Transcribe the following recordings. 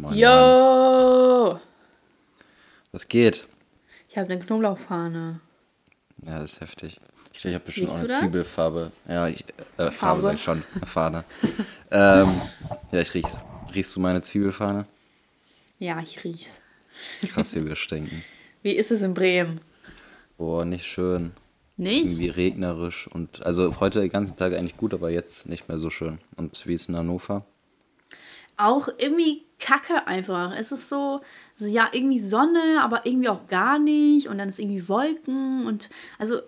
Moin, Yo! Was geht? Ich habe eine Knoblauchfahne. Ja, das ist heftig. Ich, ich habe bestimmt auch Riechst eine? Ziebelfarbe. Ja, ich, äh, Farbe, Farbe? sag ich schon. Eine Fahne. ähm, ja, ich riech's. Riechst du meine Zwiebelfahne? Ja, ich riech's. Krass, wie wir stinken. Wie ist es in Bremen? Boah, nicht schön. Nicht? Irgendwie regnerisch und also heute den ganzen Tag eigentlich gut, aber jetzt nicht mehr so schön. Und wie ist in Hannover? Auch irgendwie kacke einfach. Es ist so, so, ja, irgendwie Sonne, aber irgendwie auch gar nicht. Und dann ist irgendwie Wolken. Und also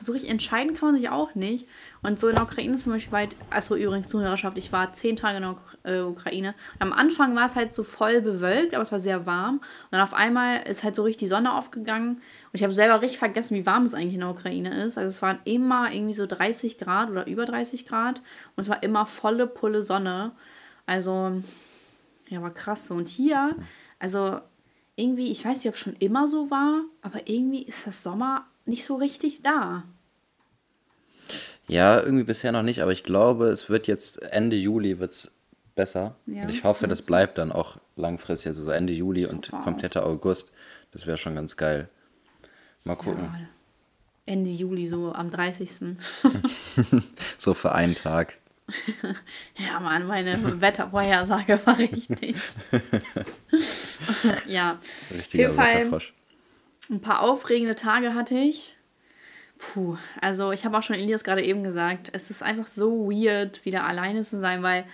so richtig entscheiden kann man sich auch nicht. Und so in der Ukraine zum Beispiel weit, also übrigens Zuhörerschaft, ich war zehn Tage in der äh, Ukraine. Und am Anfang war es halt so voll bewölkt, aber es war sehr warm. Und dann auf einmal ist halt so richtig die Sonne aufgegangen. Und ich habe selber richtig vergessen, wie warm es eigentlich in der Ukraine ist. Also es waren immer irgendwie so 30 Grad oder über 30 Grad. Und es war immer volle Pulle Sonne. Also, ja, war krass so. Und hier, also irgendwie, ich weiß nicht, ob es schon immer so war, aber irgendwie ist das Sommer nicht so richtig da. Ja, irgendwie bisher noch nicht, aber ich glaube, es wird jetzt Ende Juli wird's besser. Ja, und ich hoffe, das bleibt dann auch langfristig, also so Ende Juli und Wow. kompletter August. Das wäre schon ganz geil. Mal gucken. Ja, Ende Juli, so am 30. So für einen Tag. Ja, Mann, meine Wettervorhersage war richtig. ja, auf Richtiger jeden Fall ein paar aufregende Tage hatte ich. Puh, also ich habe auch schon Elias gerade eben gesagt, es ist einfach so weird, wieder alleine zu sein, weil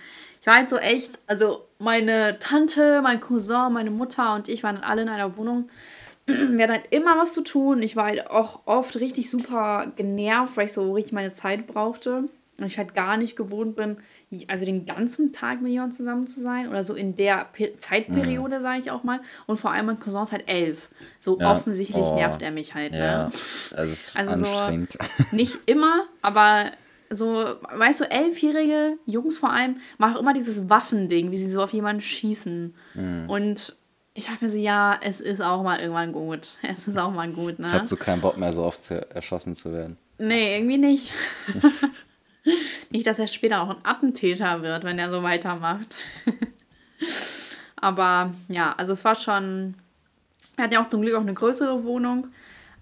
ich war halt so echt, also meine Tante, mein Cousin, meine Mutter und ich waren alle in einer Wohnung. Wir hatten halt immer was zu tun. Ich war halt auch oft richtig super genervt, weil ich so richtig meine Zeit brauchte. Und ich halt gar nicht gewohnt bin, also den ganzen Tag mit jemandem zusammen zu sein. Oder so in der Pe Zeitperiode, sage ich auch mal. Und vor allem mein Cousin ist halt elf. So Ja. offensichtlich Oh. nervt er mich halt. Ja, Ne? also es ist Also so-. Nicht immer, aber so, weißt du, elfjährige Jungs vor allem machen immer dieses Waffending, wie sie so auf jemanden schießen. Mhm. Und ich dachte mir so, ja, es ist auch mal irgendwann gut. Es ist auch mal gut, ne? Hast du keinen Bock mehr, so oft erschossen zu werden? Nee, irgendwie nicht. nicht, dass er später auch ein Attentäter wird, wenn er so weitermacht. Aber ja, also es war schon. Er hat ja auch zum Glück auch eine größere Wohnung.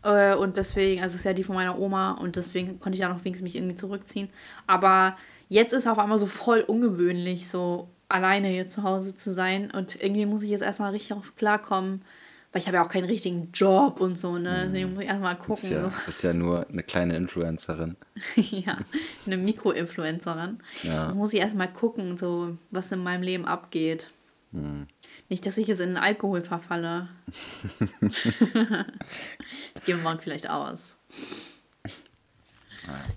Äh, und deswegen, also es ist ja die von meiner Oma und deswegen konnte ich ja noch wenigstens mich irgendwie zurückziehen. Aber jetzt ist auf einmal so voll ungewöhnlich, so alleine hier zu Hause zu sein. Und irgendwie muss ich jetzt erstmal richtig auf klarkommen. Weil ich habe ja auch keinen richtigen Job und so, ne? Deswegen muss ich erstmal gucken. Bist ja, so. bist ja nur eine kleine Influencerin. ja, eine Mikroinfluencerin. Ja. Also muss ich erstmal gucken, so, was in meinem Leben abgeht. Hm. Nicht, dass ich jetzt in Alkohol verfalle. ich gehe morgen vielleicht aus.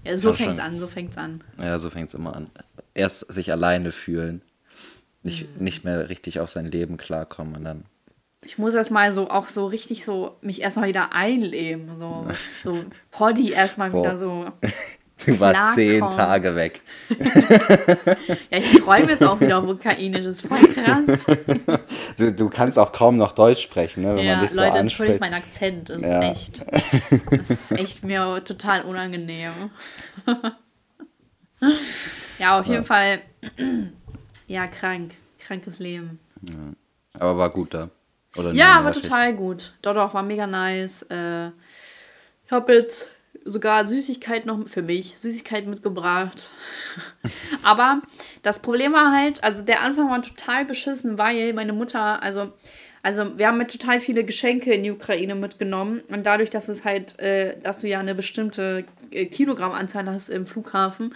Ja, so schon. fängt's an, so fängt's an. Ja, so fängt es immer an. Erst sich alleine fühlen. Nicht, Mhm. nicht mehr richtig auf sein Leben klarkommen und dann. Ich muss erst mal so auch so richtig so mich erstmal wieder einleben. So, so Poddy erstmal wieder so. Du warst zehn Klarkommen. Tage weg. Ja, ich träume jetzt auch wieder auf Ukrainisch. Das ist voll krass. Du, du kannst auch kaum noch Deutsch sprechen, ne, wenn Ja, man dich so Leute, entschuldigt anspricht. mein Akzent. Ist Ja. echt. Das ist echt mir total unangenehm. ja, auf jeden Fall. Ja, krank. Krankes Leben. Aber war gut da. Oder Ja, war total gut. Doch, doch, war mega nice. Äh, ich habe jetzt sogar Süßigkeit noch für mich, Süßigkeit mitgebracht. Aber das Problem war halt, also der Anfang war total beschissen, weil meine Mutter, also, also wir haben mit total viele Geschenke in die Ukraine mitgenommen und dadurch, dass es halt, äh, dass du ja eine bestimmte äh, Kilogrammanzahl hast im Flughafen,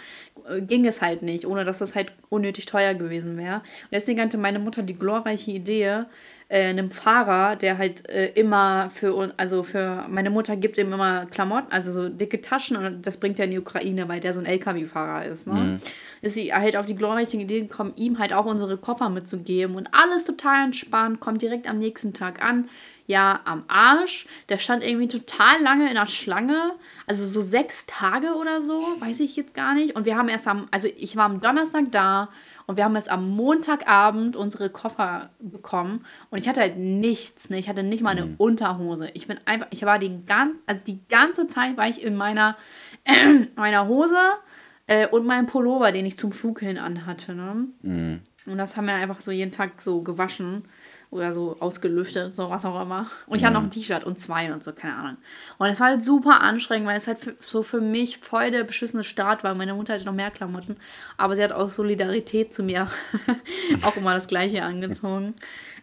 äh, ging es halt nicht, ohne dass es halt unnötig teuer gewesen wäre. Und deswegen hatte meine Mutter die glorreiche Idee, äh, einem Fahrer, der halt äh, immer für uns, also für meine Mutter gibt ihm immer Klamotten, also so dicke Taschen und das bringt er in die Ukraine, weil der so ein LKW-Fahrer ist. Ne? Ist sie halt auf die glorreiche Idee gekommen, ihm halt auch unsere Koffer mitzugeben und alles total entspannt, kommt direkt am nächsten Tag an. Ja, am Arsch. Der stand irgendwie total lange in der Schlange. Also so sechs Tage oder so, weiß ich jetzt gar nicht. Und wir haben erst am, also ich war am Donnerstag da und wir haben jetzt am Montagabend unsere Koffer bekommen. Und ich hatte halt nichts, ne? Ich hatte nicht mal eine Unterhose. Ich bin einfach, ich war die, gan also die ganze Zeit war ich in meiner, meiner Hose äh, und meinem Pullover, den ich zum Flug hin anhatte, ne? Und das haben wir einfach so jeden Tag so gewaschen oder so ausgelüftet, so was auch immer. Und ich hatte noch ein T-Shirt und zwei und so, keine Ahnung. Und es war halt super anstrengend, weil es halt für, so für mich voll der beschissene Start war. Meine Mutter hatte noch mehr Klamotten, aber sie hat aus Solidarität zu mir auch immer das Gleiche angezogen.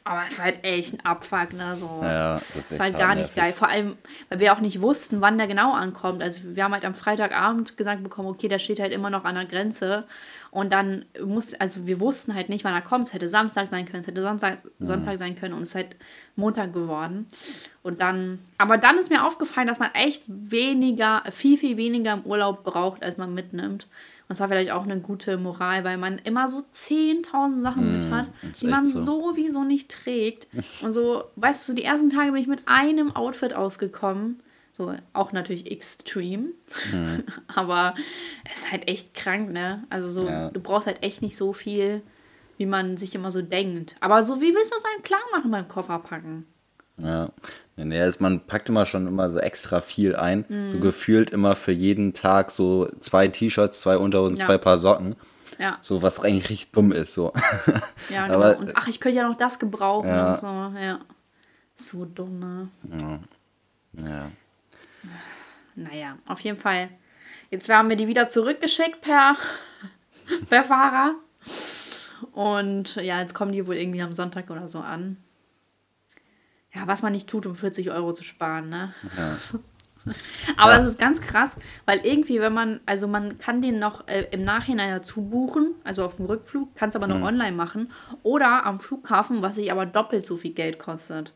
Aber es war halt echt ein Abfuck, ne? So. Ja, das war halt gar nicht geil. Vor allem, weil wir auch nicht wussten, wann der genau ankommt. Also wir haben halt am Freitagabend gesagt bekommen, okay, der steht halt immer noch an der Grenze. Und dann muss, also wir wussten halt nicht, wann er kommt. Es hätte Samstag sein können, es hätte Sonntag, Sonntag sein können und es ist halt Montag geworden. Und dann, aber dann ist mir aufgefallen, dass man echt weniger, viel, viel weniger im Urlaub braucht, als man mitnimmt. Und es war vielleicht auch eine gute Moral, weil man immer so 10.000 Sachen mit hat, ist die man so. sowieso nicht trägt. Und so, weißt du, so die ersten Tage bin ich mit einem Outfit ausgekommen. So, auch natürlich extrem. Aber es ist halt echt krank, ne? Also so, Ja. du brauchst halt echt nicht so viel, wie man sich immer so denkt. Aber so, wie willst du das einem klar machen beim Kofferpacken? Ja. Nee, also man packt immer schon immer so extra viel ein. Mhm. So gefühlt immer für jeden Tag so zwei T-Shirts, zwei Unterhosen, Ja. zwei Paar Socken. Ja, So was eigentlich richtig dumm ist. So. ja, genau. Aber- und ach, ich könnte ja noch das gebrauchen Ja. so, ja. So dumm, ne? ja. Naja, auf jeden Fall. Jetzt haben wir die wieder zurückgeschickt per, per Fahrer. Und ja, jetzt kommen die wohl irgendwie am Sonntag oder so an. Ja, was man nicht tut, um 40 Euro zu sparen, ne? Aber es ist ganz krass, weil irgendwie, wenn man, also man kann den noch äh, im Nachhinein dazu buchen, also auf dem Rückflug, kann es aber nur online machen. Oder am Flughafen, was sich aber doppelt so viel Geld kostet.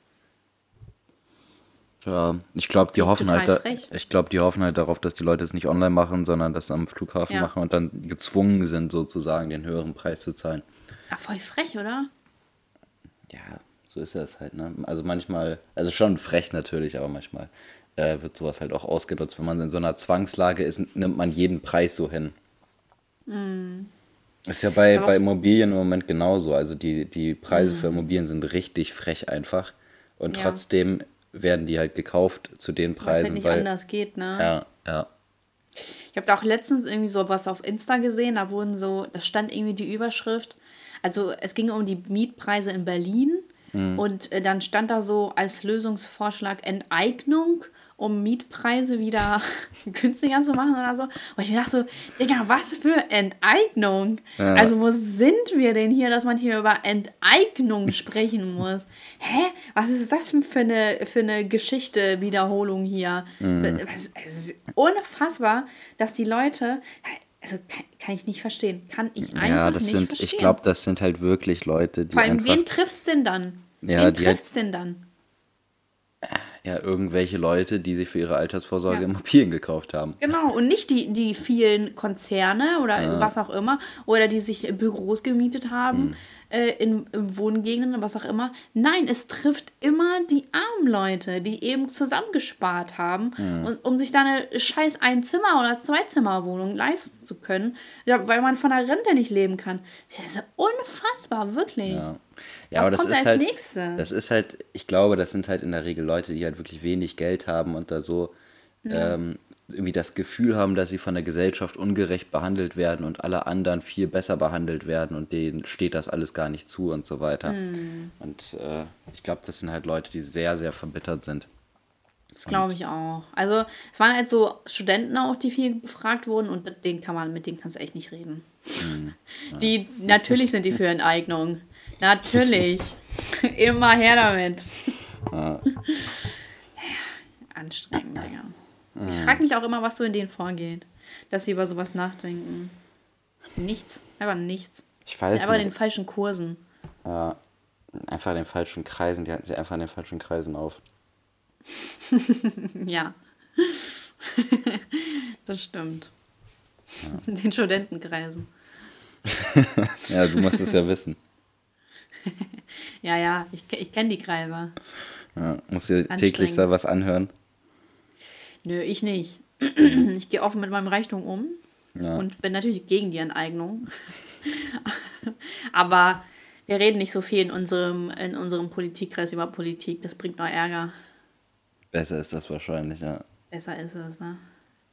Ja, ich glaube, die hoffen halt, da, frech. ich glaube, die hoffen halt darauf, dass die Leute es nicht online machen, sondern das am Flughafen Ja. machen und dann gezwungen sind, sozusagen den höheren Preis zu zahlen. Ja, voll frech, oder? Ja, so ist das halt, ne? Also manchmal, also schon frech natürlich, aber manchmal äh, wird sowas halt auch ausgenutzt. Wenn man in so einer Zwangslage ist, nimmt man jeden Preis so hin. Ist ja bei, bei Immobilien im Moment genauso. Also die, die Preise für Immobilien sind richtig frech einfach. Und Ja. trotzdem werden die halt gekauft zu den Preisen, halt nicht weil. anders geht, ne? Ja, ja. Ich habe da auch letztens irgendwie so was auf Insta gesehen, da wurden so, da stand irgendwie die Überschrift, also es ging um die Mietpreise in Berlin und äh, dann stand da so als Lösungsvorschlag Enteignung, um Mietpreise wieder günstiger zu machen oder so. Und ich mir dachte so, Digga, was für Enteignung? Ja. Also wo sind wir denn hier, dass man hier über Enteignung sprechen muss? Hä? Was ist das für eine, für eine Geschichte, Wiederholung hier? Ist unfassbar, dass die Leute, also kann, kann ich nicht verstehen, kann ich einfach Ja, das nicht sind, verstehen. ich glaube, das sind halt wirklich Leute, die Vor allem, einfach. wen trifft's denn dann? Ja, wen die halt- trifft's denn dann? Ja, irgendwelche Leute, die sich für ihre Altersvorsorge Ja. Immobilien gekauft haben. Genau, und nicht die, die vielen Konzerne oder was auch immer, oder die sich Büros gemietet haben äh, in, in Wohngegenden, was auch immer. Nein, es trifft immer die armen Leute, die eben zusammengespart haben, und, um sich da eine scheiß Einzimmer- oder Zweizimmerwohnung leisten zu können, ja, weil man von der Rente nicht leben kann. Das ist unfassbar, wirklich. Ja. Ja, Was aber das kommt ist als halt, nächstes? das ist halt, ich glaube, das sind halt in der Regel Leute, die halt wirklich wenig Geld haben und da so ähm, irgendwie das Gefühl haben, dass sie von der Gesellschaft ungerecht behandelt werden und alle anderen viel besser behandelt werden und denen steht das alles gar nicht zu und so weiter. Hm. Und äh, ich glaube, das sind halt Leute, die sehr, sehr verbittert sind. Das glaube ich auch. Also es waren halt so Studenten auch, die viel gefragt wurden und mit denen kann man, mit denen kannst du echt nicht reden. Die, natürlich sind die für Enteignung. Natürlich. Immer her damit. Ja. Anstrengend, Digga. Ich frage mich auch immer, was so in denen vorgeht. Dass sie über sowas nachdenken. Nichts. Einfach nichts. Ich weiß Einfach in den nicht. falschen Kursen. Ja, einfach in den falschen Kreisen, die halten sich einfach in den falschen Kreisen auf. Ja. das stimmt. In den Studentenkreisen. Ja, du musst es ja wissen. Ja, ja, ich, ich kenne die Kreise. Ja, musst dir täglich so was anhören. Nö, ich nicht. Ich gehe offen mit meinem Reichtum um Ja. und bin natürlich gegen die Enteignung. Aber wir reden nicht so viel in unserem, in unserem Politikkreis über Politik. Das bringt nur Ärger. Besser ist das wahrscheinlich, ja. Besser ist es, ne?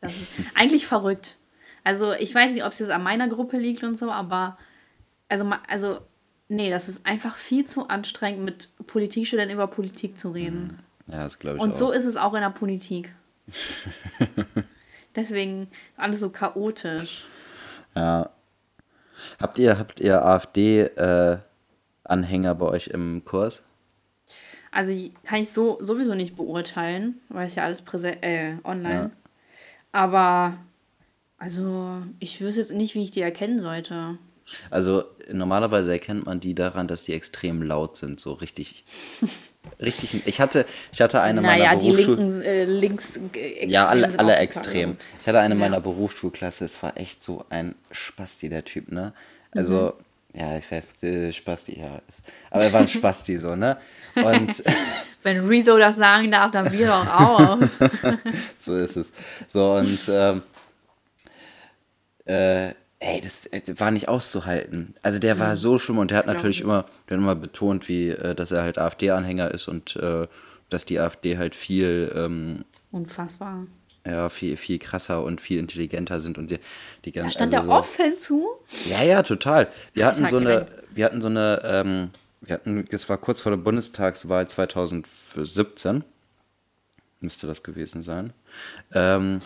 Das ist eigentlich verrückt. Also, ich weiß nicht, ob es jetzt an meiner Gruppe liegt und so, aber also, also Nee, das ist einfach viel zu anstrengend, mit Politikstudenten über Politik zu reden. Ja, das glaube ich Und auch. so ist es auch in der Politik. Deswegen alles so chaotisch. Ja. Habt ihr, habt ihr AfD-Anhänger bei euch im Kurs? Also kann ich so sowieso nicht beurteilen, weil es ja alles präsent, äh, online. Ja. Aber also ich wüsste jetzt nicht, wie ich die erkennen sollte. Also normalerweise erkennt man die daran, dass die extrem laut sind, so richtig, richtig. Ich hatte, ich hatte eine naja, meiner die Berufsschul linken äh, links äh, ja alle, alle extrem. Ich hatte eine Ja. meiner Berufsschulklasse, es war echt so ein Spasti der Typ, ne? Also ja, ich weiß, äh, Spasti ja aber er war ein Spasti so, ne? Und Wenn Rezo das sagen darf, dann wir doch auch. so ist es. So, und ähm, äh, ey, das, äh, war nicht auszuhalten. Also der war so schlimm und der hat natürlich ich. immer, der hat immer betont, wie, äh, dass er halt AfD-Anhänger ist und äh, dass die AfD halt viel, ähm, Unfassbar. ja, viel, viel krasser und viel intelligenter sind und die, die Da ganzen. stand also er so, offen zu. ja, ja, total. Wir hatten so eine, wir hatten so eine, ähm, wir hatten, das war kurz vor der Bundestagswahl 2017, müsste das gewesen sein. Ähm,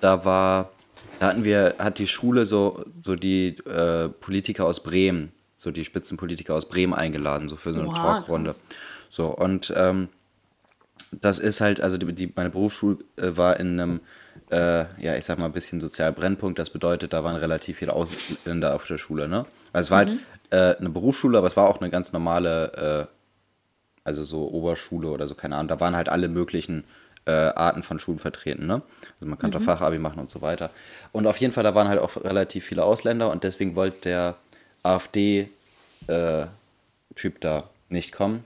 da war, da hatten wir, hat die Schule so, so die äh, Politiker aus Bremen, so die Spitzenpolitiker aus Bremen eingeladen, so für so eine Oha, Talkrunde. So, und ähm, das ist halt, also die, die, meine Berufsschule äh, war in einem, äh, ja, ich sag mal, ein bisschen Sozialbrennpunkt. Das bedeutet, da waren relativ viele Ausländer auf der Schule, ne? Also es war halt äh, eine Berufsschule, aber es war auch eine ganz normale, äh, also so Oberschule oder so, keine Ahnung. Da waren halt alle möglichen äh, Arten von Schulen vertreten, ne? Also man konnte Fachabi machen und so weiter. Und auf jeden Fall, da waren halt auch relativ viele Ausländer und deswegen wollte der AfD-Typ da nicht kommen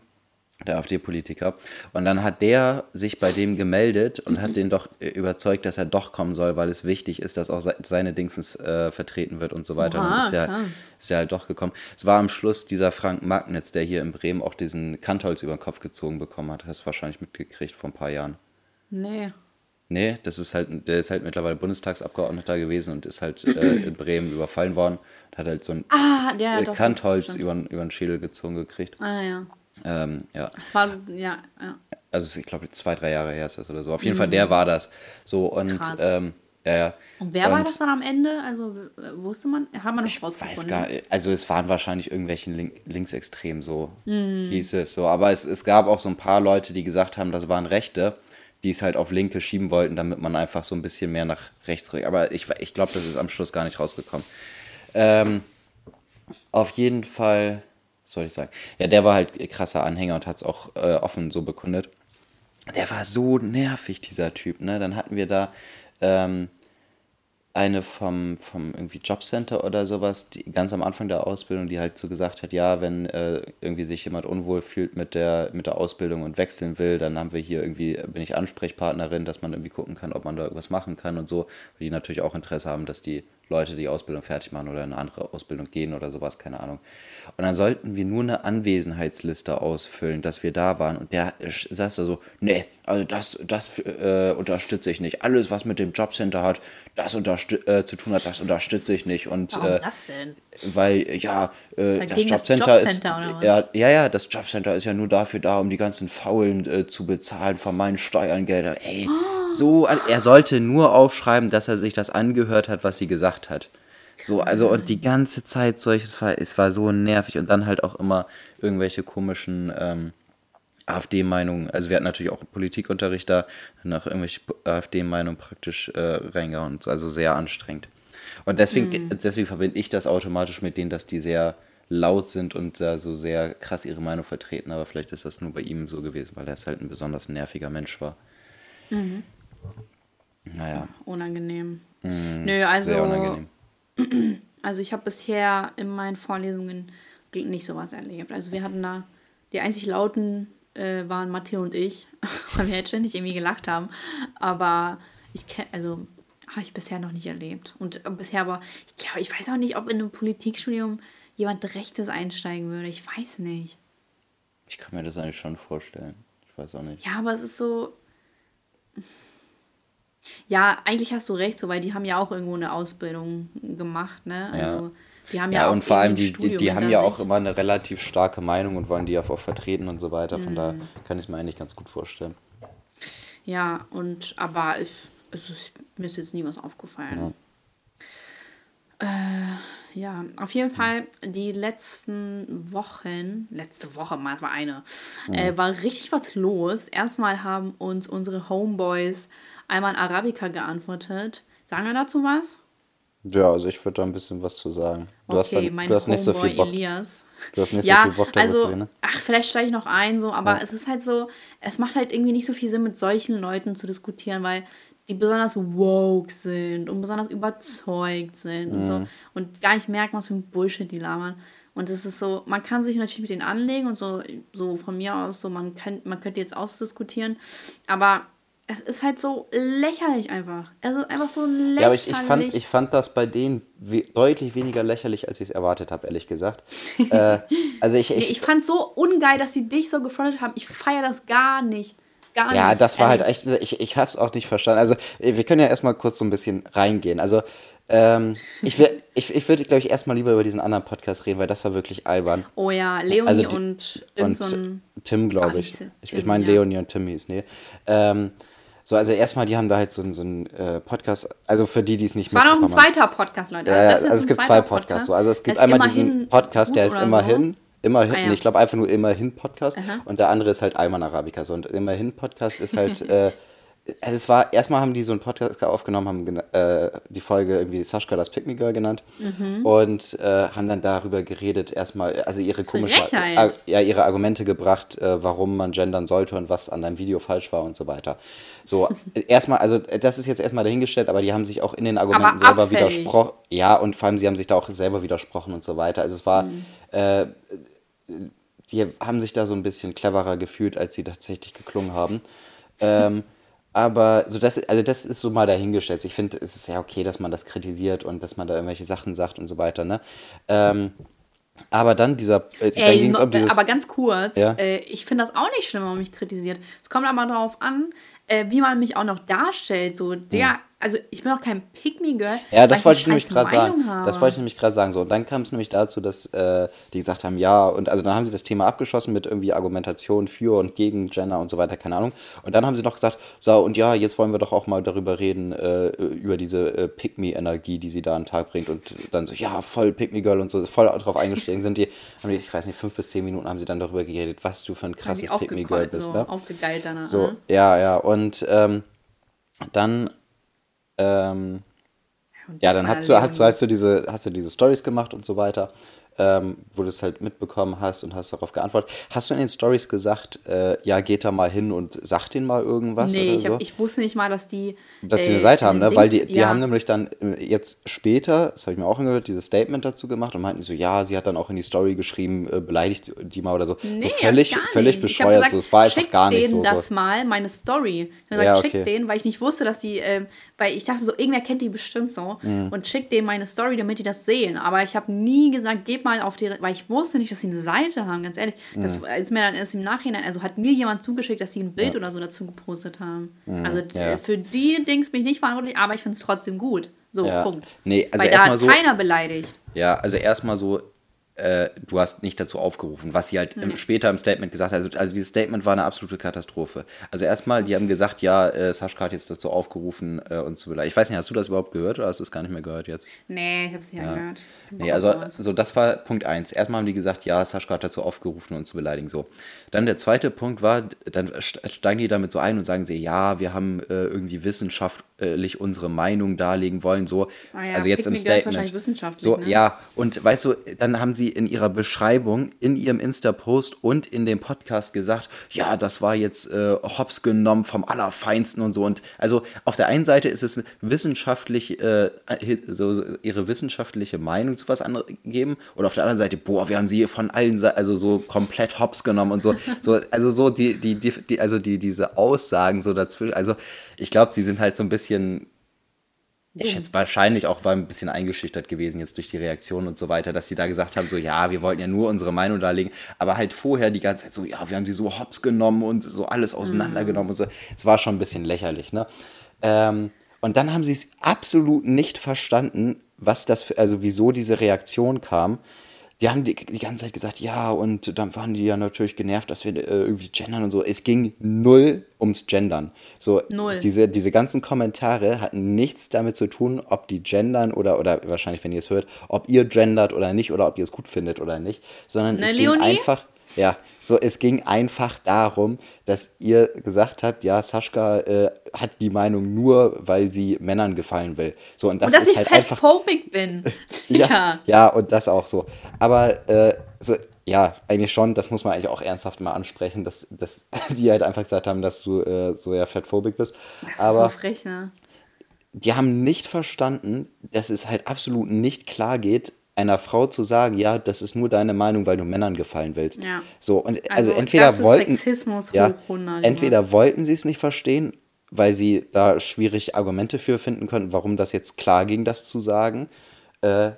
der AfD-Politiker. Und dann hat der sich bei dem gemeldet und hat den doch äh, überzeugt, dass er doch kommen soll, weil es wichtig ist, dass auch se- seine Dingsens äh, vertreten wird und so weiter. und Oha, dann ist der, ist der halt doch gekommen. Es war am Schluss dieser Frank Magnitz, der hier in Bremen auch diesen Kantholz über den Kopf gezogen bekommen hat. Hast du wahrscheinlich mitgekriegt vor ein paar Jahren. Nee. Nee, das ist halt, der ist halt mittlerweile Bundestagsabgeordneter gewesen und ist halt äh, in Bremen überfallen worden und hat halt so ein Ah, ja, äh, doch. Kantholz über, über den Schädel gezogen gekriegt. Ah, ja. Ähm, ja. Das war, ja, ja. also ich glaube, zwei, drei Jahre her ist das oder so. Auf jeden Fall, der war das. So und Mhm. Ähm, ja, ja. Und wer war Und das dann am Ende? Also wusste man, hat man das rausgefunden? Weiß gar also es waren wahrscheinlich irgendwelche Link Linksextremen, so Mhm. hieß es so. Aber es, es gab auch so ein paar Leute, die gesagt haben, das waren Rechte, die es halt auf Linke schieben wollten, damit man einfach so ein bisschen mehr nach rechts rückt. Aber ich, ich glaube, das ist am Schluss gar nicht rausgekommen. Ähm, auf jeden Fall, was soll ich sagen? Ja, der war halt krasser Anhänger und hat es auch äh, offen so bekundet. Der war so nervig, dieser Typ, ne? Dann hatten wir da ähm, eine vom, vom irgendwie Jobcenter oder sowas, die ganz am Anfang der Ausbildung, die halt so gesagt hat, ja, wenn äh, irgendwie sich jemand unwohl fühlt mit der, mit der Ausbildung und wechseln will, dann haben wir hier irgendwie, bin ich Ansprechpartnerin, dass man irgendwie gucken kann, ob man da irgendwas machen kann und so, weil die natürlich auch Interesse haben, dass die Leute die Ausbildung fertig machen oder in eine andere Ausbildung gehen oder sowas, keine Ahnung. Und dann sollten wir nur eine Anwesenheitsliste ausfüllen, dass wir da waren. Und der saß da so, nee, also das, das äh, unterstütze ich nicht. Alles, was mit dem Jobcenter hat, das äh, zu tun hat, das unterstütze ich nicht. Und Warum äh, das denn? Weil, ja, äh, das Jobcenter oder ist. Ja, ja, ja, das Jobcenter ist ja nur dafür da, um die ganzen Faulen äh, zu bezahlen von meinen Steuergeldern. Ey, so, an- er sollte nur aufschreiben, dass er sich das angehört hat, was sie gesagt hat. So, also und die ganze Zeit solches war, es war so nervig und dann halt auch immer irgendwelche komischen ähm, AfD-Meinungen. Also wir hatten natürlich auch Politikunterricht da, dann auch irgendwelche AfD-Meinungen praktisch äh, reingehauen. Also sehr anstrengend. Und deswegen, deswegen verbinde ich das automatisch mit denen, dass die sehr laut sind und da so sehr krass ihre Meinung vertreten. Aber vielleicht ist das nur bei ihm so gewesen, weil er halt ein besonders nerviger Mensch war. Naja, Unangenehm. Nö, Mm, sehr also, unangenehm. also ich habe bisher in meinen Vorlesungen nicht sowas erlebt. Also wir hatten da, die einzig lauten äh, waren Matteo und ich, weil wir jetzt ständig irgendwie gelacht haben. Aber ich kenne, also habe ich bisher noch nicht erlebt. Und äh, bisher aber, ich glaube, ich weiß auch nicht, ob in einem Politikstudium jemand Rechtes einsteigen würde. Ich weiß nicht. Ich kann mir das eigentlich schon vorstellen. Ich weiß auch nicht. Ja, aber es ist so. Ja, eigentlich hast du recht, so, weil die haben ja auch irgendwo eine Ausbildung gemacht, ne? Also Die haben Ja, ja, auch und vor allem, die, die, die haben ja auch immer eine relativ starke Meinung und wollen die auch vertreten und so weiter. Von daher Mhm. kann ich es mir eigentlich ganz gut vorstellen. Ja, und aber ich, mir ist jetzt nie was aufgefallen. Äh, ja, auf jeden Fall die letzten Wochen, letzte Woche mal, es war eine, äh, war richtig was los. Erstmal haben uns unsere Homeboys einmal in Arabica geantwortet. Sagen wir dazu was? Ja, also ich würde da ein bisschen was zu sagen. Du hast, Okay, dann, mein du hast nicht so viel Bock. Elias. Du hast nicht ja, so viel Bock darüber also, zu reden. ne? ach, vielleicht steige ich noch ein, so, aber Ja. es ist halt so, es macht halt irgendwie nicht so viel Sinn, mit solchen Leuten zu diskutieren, weil die besonders woke sind und besonders überzeugt sind und Mhm. so und gar nicht merken, was für ein Bullshit die labern. Und es ist so, man kann sich natürlich mit denen anlegen und so, so von mir aus, so man, kann, man könnte jetzt ausdiskutieren, aber es ist halt so lächerlich einfach. Es ist einfach so lächerlich. Ja, aber ich, ich, fand, ich fand das bei denen we deutlich weniger lächerlich, als ich es erwartet habe, ehrlich gesagt. äh, also ich, Nee, ich, ich fand so ungeil, dass sie dich so gefrontet haben. Ich feiere das gar nicht. Gar Ja, nicht. das war halt echt, ich, ich habe es auch nicht verstanden. Also, äh, wir können ja erstmal kurz so ein bisschen reingehen. Also, ähm, ich, ich, ich würde, glaube ich, erstmal lieber über diesen anderen Podcast reden, weil das war wirklich albern. Oh ja, Leonie Also die- und Und so. Tim, glaube ich. Ich, ich meine, ja. Leonie und Tim hieß, nee. Ähm, so, also erstmal, die haben da halt so, einen- so einen äh, Podcast, also für die, die es nicht Es war noch ein zweiter Podcast, Leute. Ja, ja, ist also es gibt zwei Podcasts. So. Podcast. Also es gibt einmal diesen Podcast, der ist immerhin, immerhin, Ah, ja. nee, ich glaube einfach nur immerhin Podcast und der andere ist halt Alman Arabica. So. Und immerhin Podcast ist halt, äh, also es war, erstmal haben die so einen Podcast aufgenommen, haben äh, die Folge irgendwie Sascha das Pick Me Girl genannt Mhm. und äh, haben dann darüber geredet, erstmal, also ihre komischen. Ar- ja, ihre Argumente gebracht, äh, warum man gendern sollte und was an deinem Video falsch war und so weiter. So, äh, erstmal, also äh, das ist jetzt erstmal dahingestellt, aber die haben sich auch in den Argumenten selber widersprochen. Ja, und vor allem, sie haben sich da auch selber widersprochen und so weiter. Also es war, Mhm. äh, die haben sich da so ein bisschen cleverer gefühlt, als sie tatsächlich geklungen haben. ähm, aber so das, also das ist so mal dahingestellt. Ich finde, es ist ja okay, dass man das kritisiert und dass man da irgendwelche Sachen sagt und so weiter. Ne? Ähm, aber dann dieser, äh, dann Ey, no, um dieses. aber ganz kurz, Ja. äh, ich finde das auch nicht schlimm, wenn man mich kritisiert. Es kommt aber darauf an, äh, wie man mich auch noch darstellt. So, der, also ich bin auch kein Pick-Me-Girl. Ja, das wollte ich nämlich gerade sagen. Habe. Das wollte ich nämlich gerade sagen. So, und dann kam es nämlich dazu, dass äh, die gesagt haben, ja, und also dann haben sie das Thema abgeschlossen mit irgendwie Argumentation für und gegen Gender und so weiter, keine Ahnung. Und dann haben sie noch gesagt, so, und ja, jetzt wollen wir doch auch mal darüber reden, äh, über diese äh, Pick-Me-Energie, die sie da an den Tag bringt. Und dann so, ja, voll Pick-Me-Girl und so, voll drauf eingestiegen sind die. Haben die, ich weiß nicht, fünf bis zehn Minuten haben sie dann darüber geredet, was du für ein krasses Pick-Me-Girl bist, so, ne? aufgegeilt danach. So, ne? ja, ja. Und ähm, dann, ähm, ja, dann hast du, hast, du, hast du diese, hast du diese Stories gemacht und so weiter, ähm, wo du es halt mitbekommen hast und hast darauf geantwortet. Hast du in den Stories gesagt, äh, ja, geht da mal hin und sag denen mal irgendwas Nee, oder ich, so? hab, ich wusste nicht mal, dass die. dass sie äh, eine Seite haben, ne? Weil die, die ja. haben nämlich dann äh, jetzt später, das habe ich mir auch angehört, dieses Statement dazu gemacht und meinten so, ja, sie hat dann auch in die Story geschrieben, äh, beleidigt die mal oder so. Nee, so völlig, ich gar völlig nicht. Ich hab bescheuert, gesagt, so. Es war einfach schick gar nicht denen so. das so. mal, meine Story. Ich hab Ja, gesagt, schick okay. denen, weil ich nicht wusste, dass die, ähm, weil ich dachte so, irgendwer kennt die bestimmt so Mhm. und schick denen meine Story, damit die das sehen. Aber ich habe nie gesagt, geht mal auf die, weil ich wusste nicht, dass sie eine Seite haben, ganz ehrlich. Das Mhm. ist mir dann erst im Nachhinein, also hat mir jemand zugeschickt, dass sie ein Bild oder so dazu gepostet haben. Also Mhm. ja. äh, für die Dings bin ich nicht verantwortlich, aber ich finde es trotzdem gut. So, Ja. Punkt. Nee, also weil da hat so- keiner beleidigt. Ja, also erstmal so, äh, du hast nicht dazu aufgerufen, was sie halt im, später im Statement gesagt hat. Also, also dieses Statement war eine absolute Katastrophe. Also erstmal, die haben gesagt, ja, äh, Sascha hat jetzt dazu aufgerufen, äh, uns zu beleidigen. Ich weiß nicht, hast du das überhaupt gehört oder hast du es gar nicht mehr gehört jetzt? Nee, ich habe es nicht. Ich hab Nee, also auf sowas. so das war Punkt eins. Erstmal haben die gesagt, ja, Sascha hat dazu aufgerufen, uns zu beleidigen. So. Dann der zweite Punkt war, dann st- steigen die damit so ein und sagen sie, ja, wir haben äh, irgendwie wissenschaftlich unsere Meinung darlegen wollen. So, Ah ja, also jetzt im Statement. wahrscheinlich wissenschaftlich, So, ne? ja, und weißt du, dann haben sie in ihrer Beschreibung, in ihrem Insta-Post und in dem Podcast gesagt, ja, das war jetzt äh, hops genommen vom Allerfeinsten und so. Und also auf der einen Seite ist es wissenschaftlich, äh, so, ihre wissenschaftliche Meinung zu was anderem geben. Und auf der anderen Seite, boah, wir haben sie von allen Seiten, also so komplett hops genommen und so. so also so die, die, die, die, also die, diese Aussagen so dazwischen. Also ich glaube, die sind halt so ein bisschen ich schätze wahrscheinlich auch war ein bisschen eingeschüchtert gewesen jetzt durch die Reaktion und so weiter, dass sie da gesagt haben, so ja, wir wollten ja nur unsere Meinung darlegen, aber halt vorher die ganze Zeit so, ja, wir haben sie so hops genommen und so alles auseinandergenommen und so. Es war schon ein bisschen lächerlich, ne? Ähm, und dann haben sie es absolut nicht verstanden, was das, für, also wieso diese Reaktion kam. Die haben die, die ganze Zeit gesagt, ja, und dann waren die ja natürlich genervt, dass wir äh, irgendwie gendern und so. Es ging null ums Gendern. So, Null. Diese, diese ganzen Kommentare hatten nichts damit zu tun, ob die gendern oder, oder wahrscheinlich, wenn ihr es hört, ob ihr gendert oder nicht oder ob ihr es gut findet oder nicht, sondern Ne, es Leonie? ging einfach, ja, so, es ging einfach darum, dass ihr gesagt habt, ja, Sascha äh, hat die Meinung nur, weil sie Männern gefallen will. So, und das Und dass ist ich halt einfach. fatphobic bin. Ja, ja, und das auch so. Aber äh, so, ja, eigentlich schon, das muss man eigentlich auch ernsthaft mal ansprechen, dass, dass die halt einfach gesagt haben, dass du äh, so ja fettphobik bist. Aber so frech, ne? die haben nicht verstanden, dass es halt absolut nicht klar geht, einer Frau zu sagen, ja, das ist nur deine Meinung, weil du Männern gefallen willst. Ja. So, und also, Also, entweder wollten. Ja, hoch 100, entweder wollten sie es nicht verstehen, weil sie da schwierig Argumente für finden könnten, warum das jetzt klar ging, das zu sagen. Äh,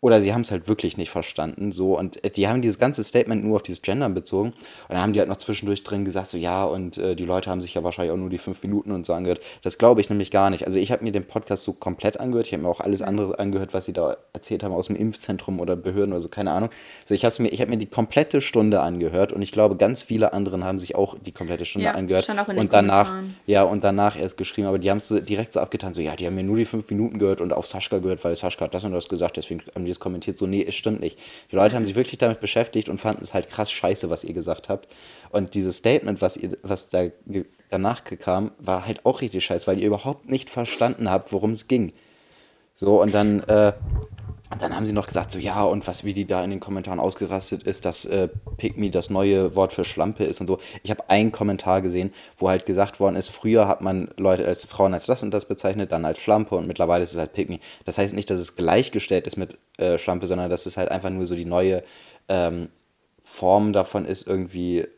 oder sie haben es halt wirklich nicht verstanden. So, und äh, die haben dieses ganze Statement nur auf dieses Gendern bezogen. Und dann haben die halt noch zwischendurch drin gesagt, so ja, und äh, die Leute haben sich ja wahrscheinlich auch nur die fünf Minuten und so angehört. Das glaube ich nämlich gar nicht. Also ich habe mir den Podcast so komplett angehört. Ich habe mir auch alles andere angehört, was sie da erzählt haben aus dem Impfzentrum oder Behörden oder so, keine Ahnung. So, ich habe mir, ich hab mir die komplette Stunde angehört und ich glaube, ganz viele anderen haben sich auch die komplette Stunde Ja, angehört. und danach, Kommentaren. ja, und danach erst geschrieben, aber die haben es so direkt so abgetan, so ja, die haben mir nur die fünf Minuten gehört und auf Sascha gehört, weil Sascha hat das und das gesagt, deswegen haben die kommentiert. So, nee, es stimmt nicht. Die Leute haben sich wirklich damit beschäftigt und fanden es halt krass scheiße, was ihr gesagt habt. Und dieses Statement, was ihr, was da danach kam, war halt auch richtig scheiße, weil ihr überhaupt nicht verstanden habt, worum es ging. So, und dann, äh, und dann haben sie noch gesagt, so ja, und was wie die da in den Kommentaren ausgerastet ist, dass äh, Pick Me das neue Wort für Schlampe ist und so. Ich habe einen Kommentar gesehen, wo halt gesagt worden ist, früher hat man Leute als Frauen als das und das bezeichnet, dann als Schlampe und mittlerweile ist es halt Pick Me. Das heißt nicht, dass es gleichgestellt ist mit äh, Schlampe, sondern dass es halt einfach nur so die neue ähm, Form davon ist, irgendwie äh,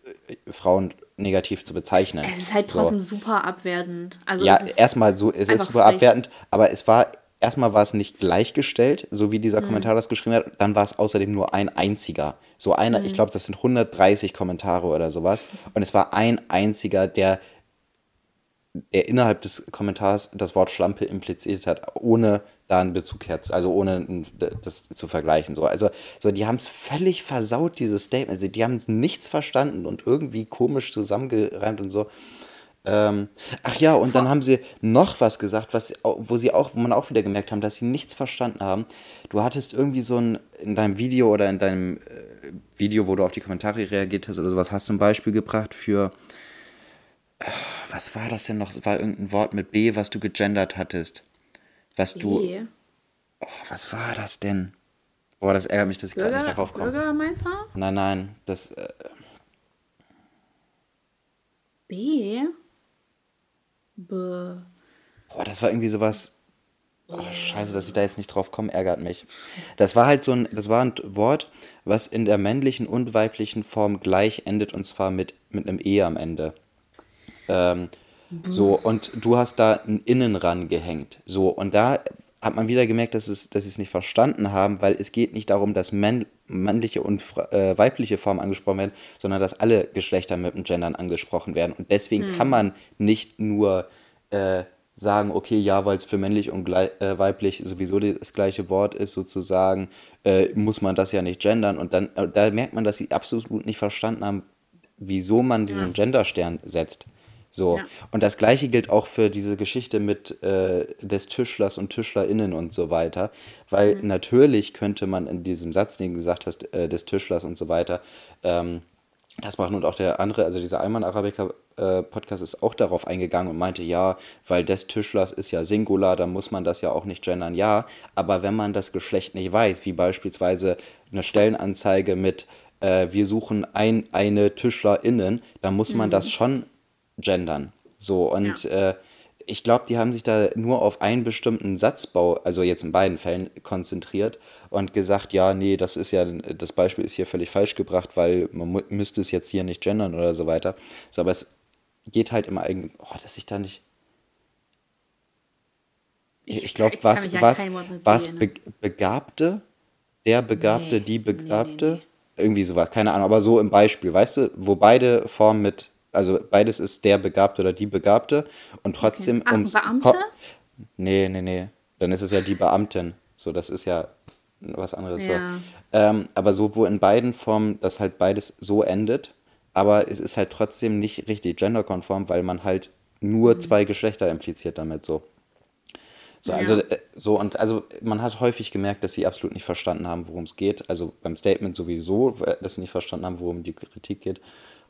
Frauen negativ zu bezeichnen. Es ist halt So. trotzdem super abwertend. Also Ja, erstmal so, es ist super frech. abwertend, aber es war, erstmal war es nicht gleichgestellt, so wie Mhm. dieser Kommentar das geschrieben hat, dann war es außerdem nur ein einziger. So einer, Mhm. ich glaube, das sind 130 Kommentare oder sowas. Und es war ein einziger, der, der innerhalb des Kommentars das Wort Schlampe impliziert hat, ohne da einen Bezug her, also ohne das zu vergleichen. So, also, so die haben es völlig versaut, dieses Statement. Also, die haben nichts verstanden und irgendwie komisch zusammengereimt und so. Ähm, ach ja, und dann haben sie noch was gesagt, was, wo sie auch, wo man auch wieder gemerkt haben, dass sie nichts verstanden haben. Du hattest irgendwie so ein, in deinem Video oder in deinem äh, Video, wo du auf die Kommentare reagiert hast oder sowas, hast du ein Beispiel gebracht für, äh, was war das denn noch? War irgendein Wort mit B, was du gegendert hattest. Was du, B. oh, was war das denn? Boah, das ärgert mich, dass ich gerade nicht Bürger, darauf komme. Bürgermeister? Nein, nein, das, äh, B. B. Boah, das war irgendwie sowas. Oh, scheiße, dass ich da jetzt nicht drauf komme, ärgert mich. Das war halt so ein, das war ein Wort, was in der männlichen und weiblichen Form gleich endet und zwar mit, mit einem E am Ende. Ähm, so, und du hast da ein Innen rangehängt. So, und da hat man wieder gemerkt, dass, es, dass sie es nicht verstanden haben, weil es geht nicht darum, dass männ, männliche und äh, weibliche Formen angesprochen werden, sondern dass alle Geschlechter mit dem Gendern angesprochen werden. Und deswegen kann man nicht nur äh, sagen, okay, ja, weil es für männlich und äh, weiblich sowieso das gleiche Wort ist, sozusagen, äh, muss man das ja nicht gendern. Und dann, äh, da merkt man, dass sie absolut nicht verstanden haben, wieso man diesen Genderstern setzt. So. Ja. Und das gleiche gilt auch für diese Geschichte mit äh, des Tischlers und TischlerInnen und so weiter. Weil natürlich könnte man in diesem Satz, den du gesagt hast, äh, des Tischlers und so weiter, ähm, das machen und auch der andere, also dieser Alman Arabica äh, Podcast ist auch darauf eingegangen und meinte, ja, weil des Tischlers ist ja Singular, dann muss man das ja auch nicht gendern. Ja, aber wenn man das Geschlecht nicht weiß, wie beispielsweise eine Stellenanzeige mit äh, wir suchen ein, eine TischlerInnen, dann muss man das schon gendern. So, und äh, ich glaube, die haben sich da nur auf einen bestimmten Satzbau, also jetzt in beiden Fällen, konzentriert und gesagt, ja, nee, das ist ja, das Beispiel ist hier völlig falsch gebracht, weil man müsste es jetzt hier nicht gendern oder so weiter. So, aber es geht halt immer eigenen, oh, dass ich da nicht. Ich, Ich glaube, was, ja was, was ne? Be Begabte, der Begabte, Nee, die nee, nee, Begabte, nee. irgendwie sowas, keine Ahnung, aber so im Beispiel, weißt du, wo beide Formen mit, also beides ist der Begabte oder die Begabte und trotzdem Ach, ums Beamte? Nee, nee, nee. Dann ist es ja die Beamtin. So, das ist ja was anderes. Ja. So. Ähm, aber so, wo in beiden Formen das halt beides so endet, aber es ist halt trotzdem nicht richtig genderkonform, weil man halt nur Mhm. zwei Geschlechter impliziert damit so. So, also, Ja. äh, so, und also man hat häufig gemerkt, dass sie absolut nicht verstanden haben, worum es geht. Also beim Statement sowieso, äh, dass sie nicht verstanden haben, worum die Kritik geht.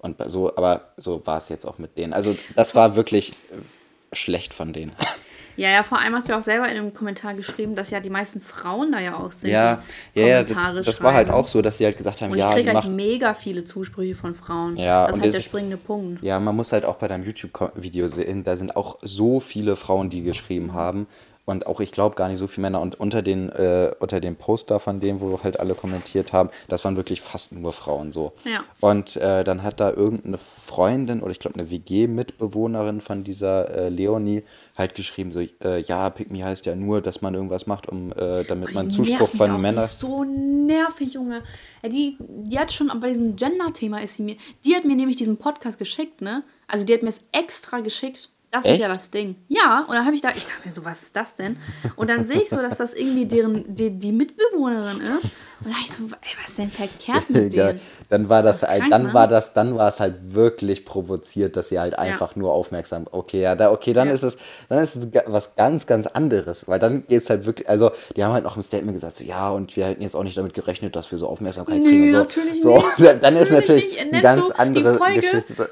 Und so, aber so war es jetzt auch mit denen. Also das war wirklich äh, schlecht von denen. Ja, ja, vor allem hast du auch selber in einem Kommentar geschrieben, dass ja die meisten Frauen da ja auch sind. Ja, ja, ja, das, das war halt auch so, dass sie halt gesagt haben, Und ja, ich kriege halt mega viele Zusprüche von Frauen. Ja, das ist halt das- der springende Punkt. Ja, man muss halt auch bei deinem YouTube-Video sehen, da sind auch so viele Frauen, die geschrieben haben. Und auch, ich glaube, gar nicht so viele Männer. Und unter den, äh, unter den Poster von denen, wo halt alle kommentiert haben, das waren wirklich fast nur Frauen so. Ja. Und äh, dann hat da irgendeine Freundin oder ich glaube eine WG-Mitbewohnerin von dieser äh, Leonie halt geschrieben, so, äh, ja, Pick Me heißt ja nur, dass man irgendwas macht, um, äh, damit man Die Zuspruch von Männern. ist so nervig, Junge. Die, die hat schon bei diesem Gender-Thema ist sie mir. Die hat mir nämlich diesen Podcast geschickt, ne? Also die hat mir es extra geschickt. Das ist Echt? ja das Ding. Ja, und dann habe ich da, ich dachte mir so, was ist das denn? Und dann sehe ich so, dass das irgendwie deren, die, die Mitbewohnerin ist. Und da dachte ich so, ey, was ist denn verkehrt mit Ja, denen? dann war das, Das ist krank, dann ne? war das, dann war es halt wirklich provoziert, dass sie halt einfach nur aufmerksam. Okay, ja, da, okay, dann Ja. ist es, dann ist es was ganz, ganz anderes, weil dann geht es halt wirklich, also die haben halt noch im Statement gesagt, so ja, und wir hätten jetzt auch nicht damit gerechnet, dass wir so Aufmerksamkeit Nee, kriegen und so. natürlich so, nicht. dann ist Natürlich nicht. eine ganz so, andere. Geschichte.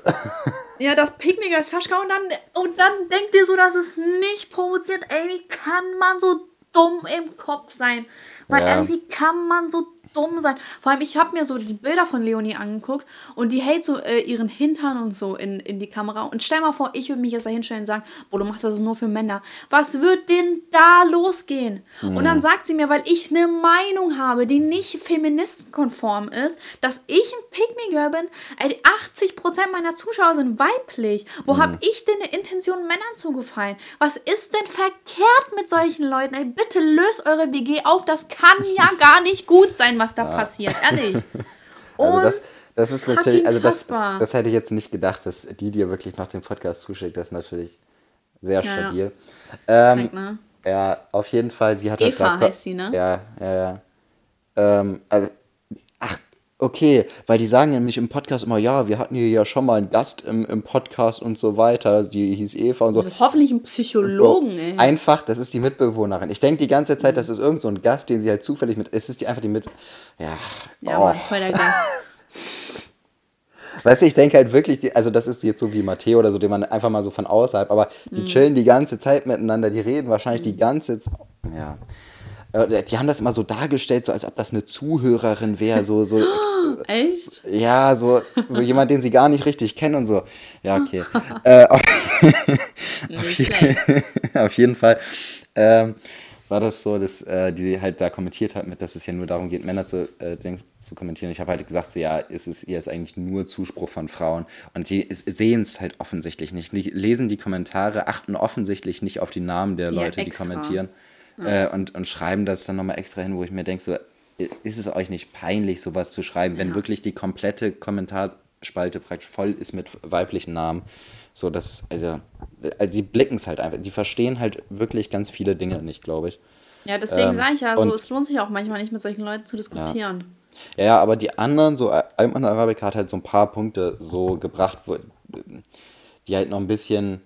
Ja, das Picknicker Saschka und dann, und dann denkt ihr so, dass es nicht provoziert. Ey, wie kann man so dumm im Kopf sein? Weil Ja. ehrlich, wie kann man so dumm sein? Vor allem, ich habe mir so die Bilder von Leonie angeguckt und die hält so äh, ihren Hintern und so in, in die Kamera. Und stell mal vor, ich würde mich jetzt da hinstellen und sagen, boah, du machst das nur für Männer. Was wird denn da losgehen? Und dann sagt sie mir, weil ich eine Meinung habe, die nicht feministenkonform ist, dass ich ein Pick-Me-Girl bin. Ey, 80% meiner Zuschauer sind weiblich. Wo habe ich denn eine Intention, Männern zu gefallen? Was ist denn verkehrt mit solchen Leuten? Ey, bitte löst eure WG auf. Das kann ja gar nicht gut sein, was da passiert. Ehrlich. Also das, das ist natürlich, also das, das hätte ich jetzt nicht gedacht, dass die dir wirklich noch den Podcast zuschickt. Das ist natürlich sehr Ja, ja. stabil. Ähm, Krank, ne? Ja, auf jeden Fall. Sie hat halt Eva grad- heißt sie, ne? Ja, ja, ja. Ähm, also, okay, weil die sagen nämlich im Podcast immer, ja, wir hatten hier ja schon mal einen Gast im, im Podcast und so weiter. Die hieß Eva und so. Hoffentlich ein Psychologen, ey. Einfach, das ist die Mitbewohnerin. Ich denke die ganze Zeit, das ist irgend so ein Gast, den sie halt zufällig mit. Es ist die einfach die mit. Ja, Ja, oh. Mann, voll der Gast. Weißt du, ich denke halt wirklich, die, also das ist jetzt so wie Matteo oder so, den man einfach mal so von außerhalb, aber die chillen die ganze Zeit miteinander, die reden wahrscheinlich die ganze Zeit. Ja. Äh, Die haben das immer so dargestellt, so als ob das eine Zuhörerin wäre, so, so, Echt? ja, so, so jemand, den sie gar nicht richtig kennen und so. Ja, okay. äh, auf, Nicht schlecht. auf jeden Fall ähm, war das so, dass äh, die halt da kommentiert hat, mit, dass es ja nur darum geht, Männer zu, äh, Dings zu kommentieren. Ich habe halt gesagt, so ja, es ist ihr ist eigentlich nur Zuspruch von Frauen und die sehen es halt offensichtlich nicht. Die lesen die Kommentare, achten offensichtlich nicht auf die Namen der Ja, Leute, die extra. kommentieren äh, und, und schreiben das dann nochmal extra hin, wo ich mir denke, so ist es euch nicht peinlich, sowas zu schreiben, wenn wirklich die komplette Kommentarspalte praktisch voll ist mit weiblichen Namen. So, das, also, also die blicken es halt einfach. Die verstehen halt wirklich ganz viele Dinge nicht, glaube ich. Ja, deswegen Ähm, sage ich ja, so, und- es lohnt sich auch manchmal nicht mit solchen Leuten zu diskutieren. Ja, ja, aber die anderen, so Alman Arabic hat halt so ein paar Punkte so gebracht, wo, die halt noch ein bisschen,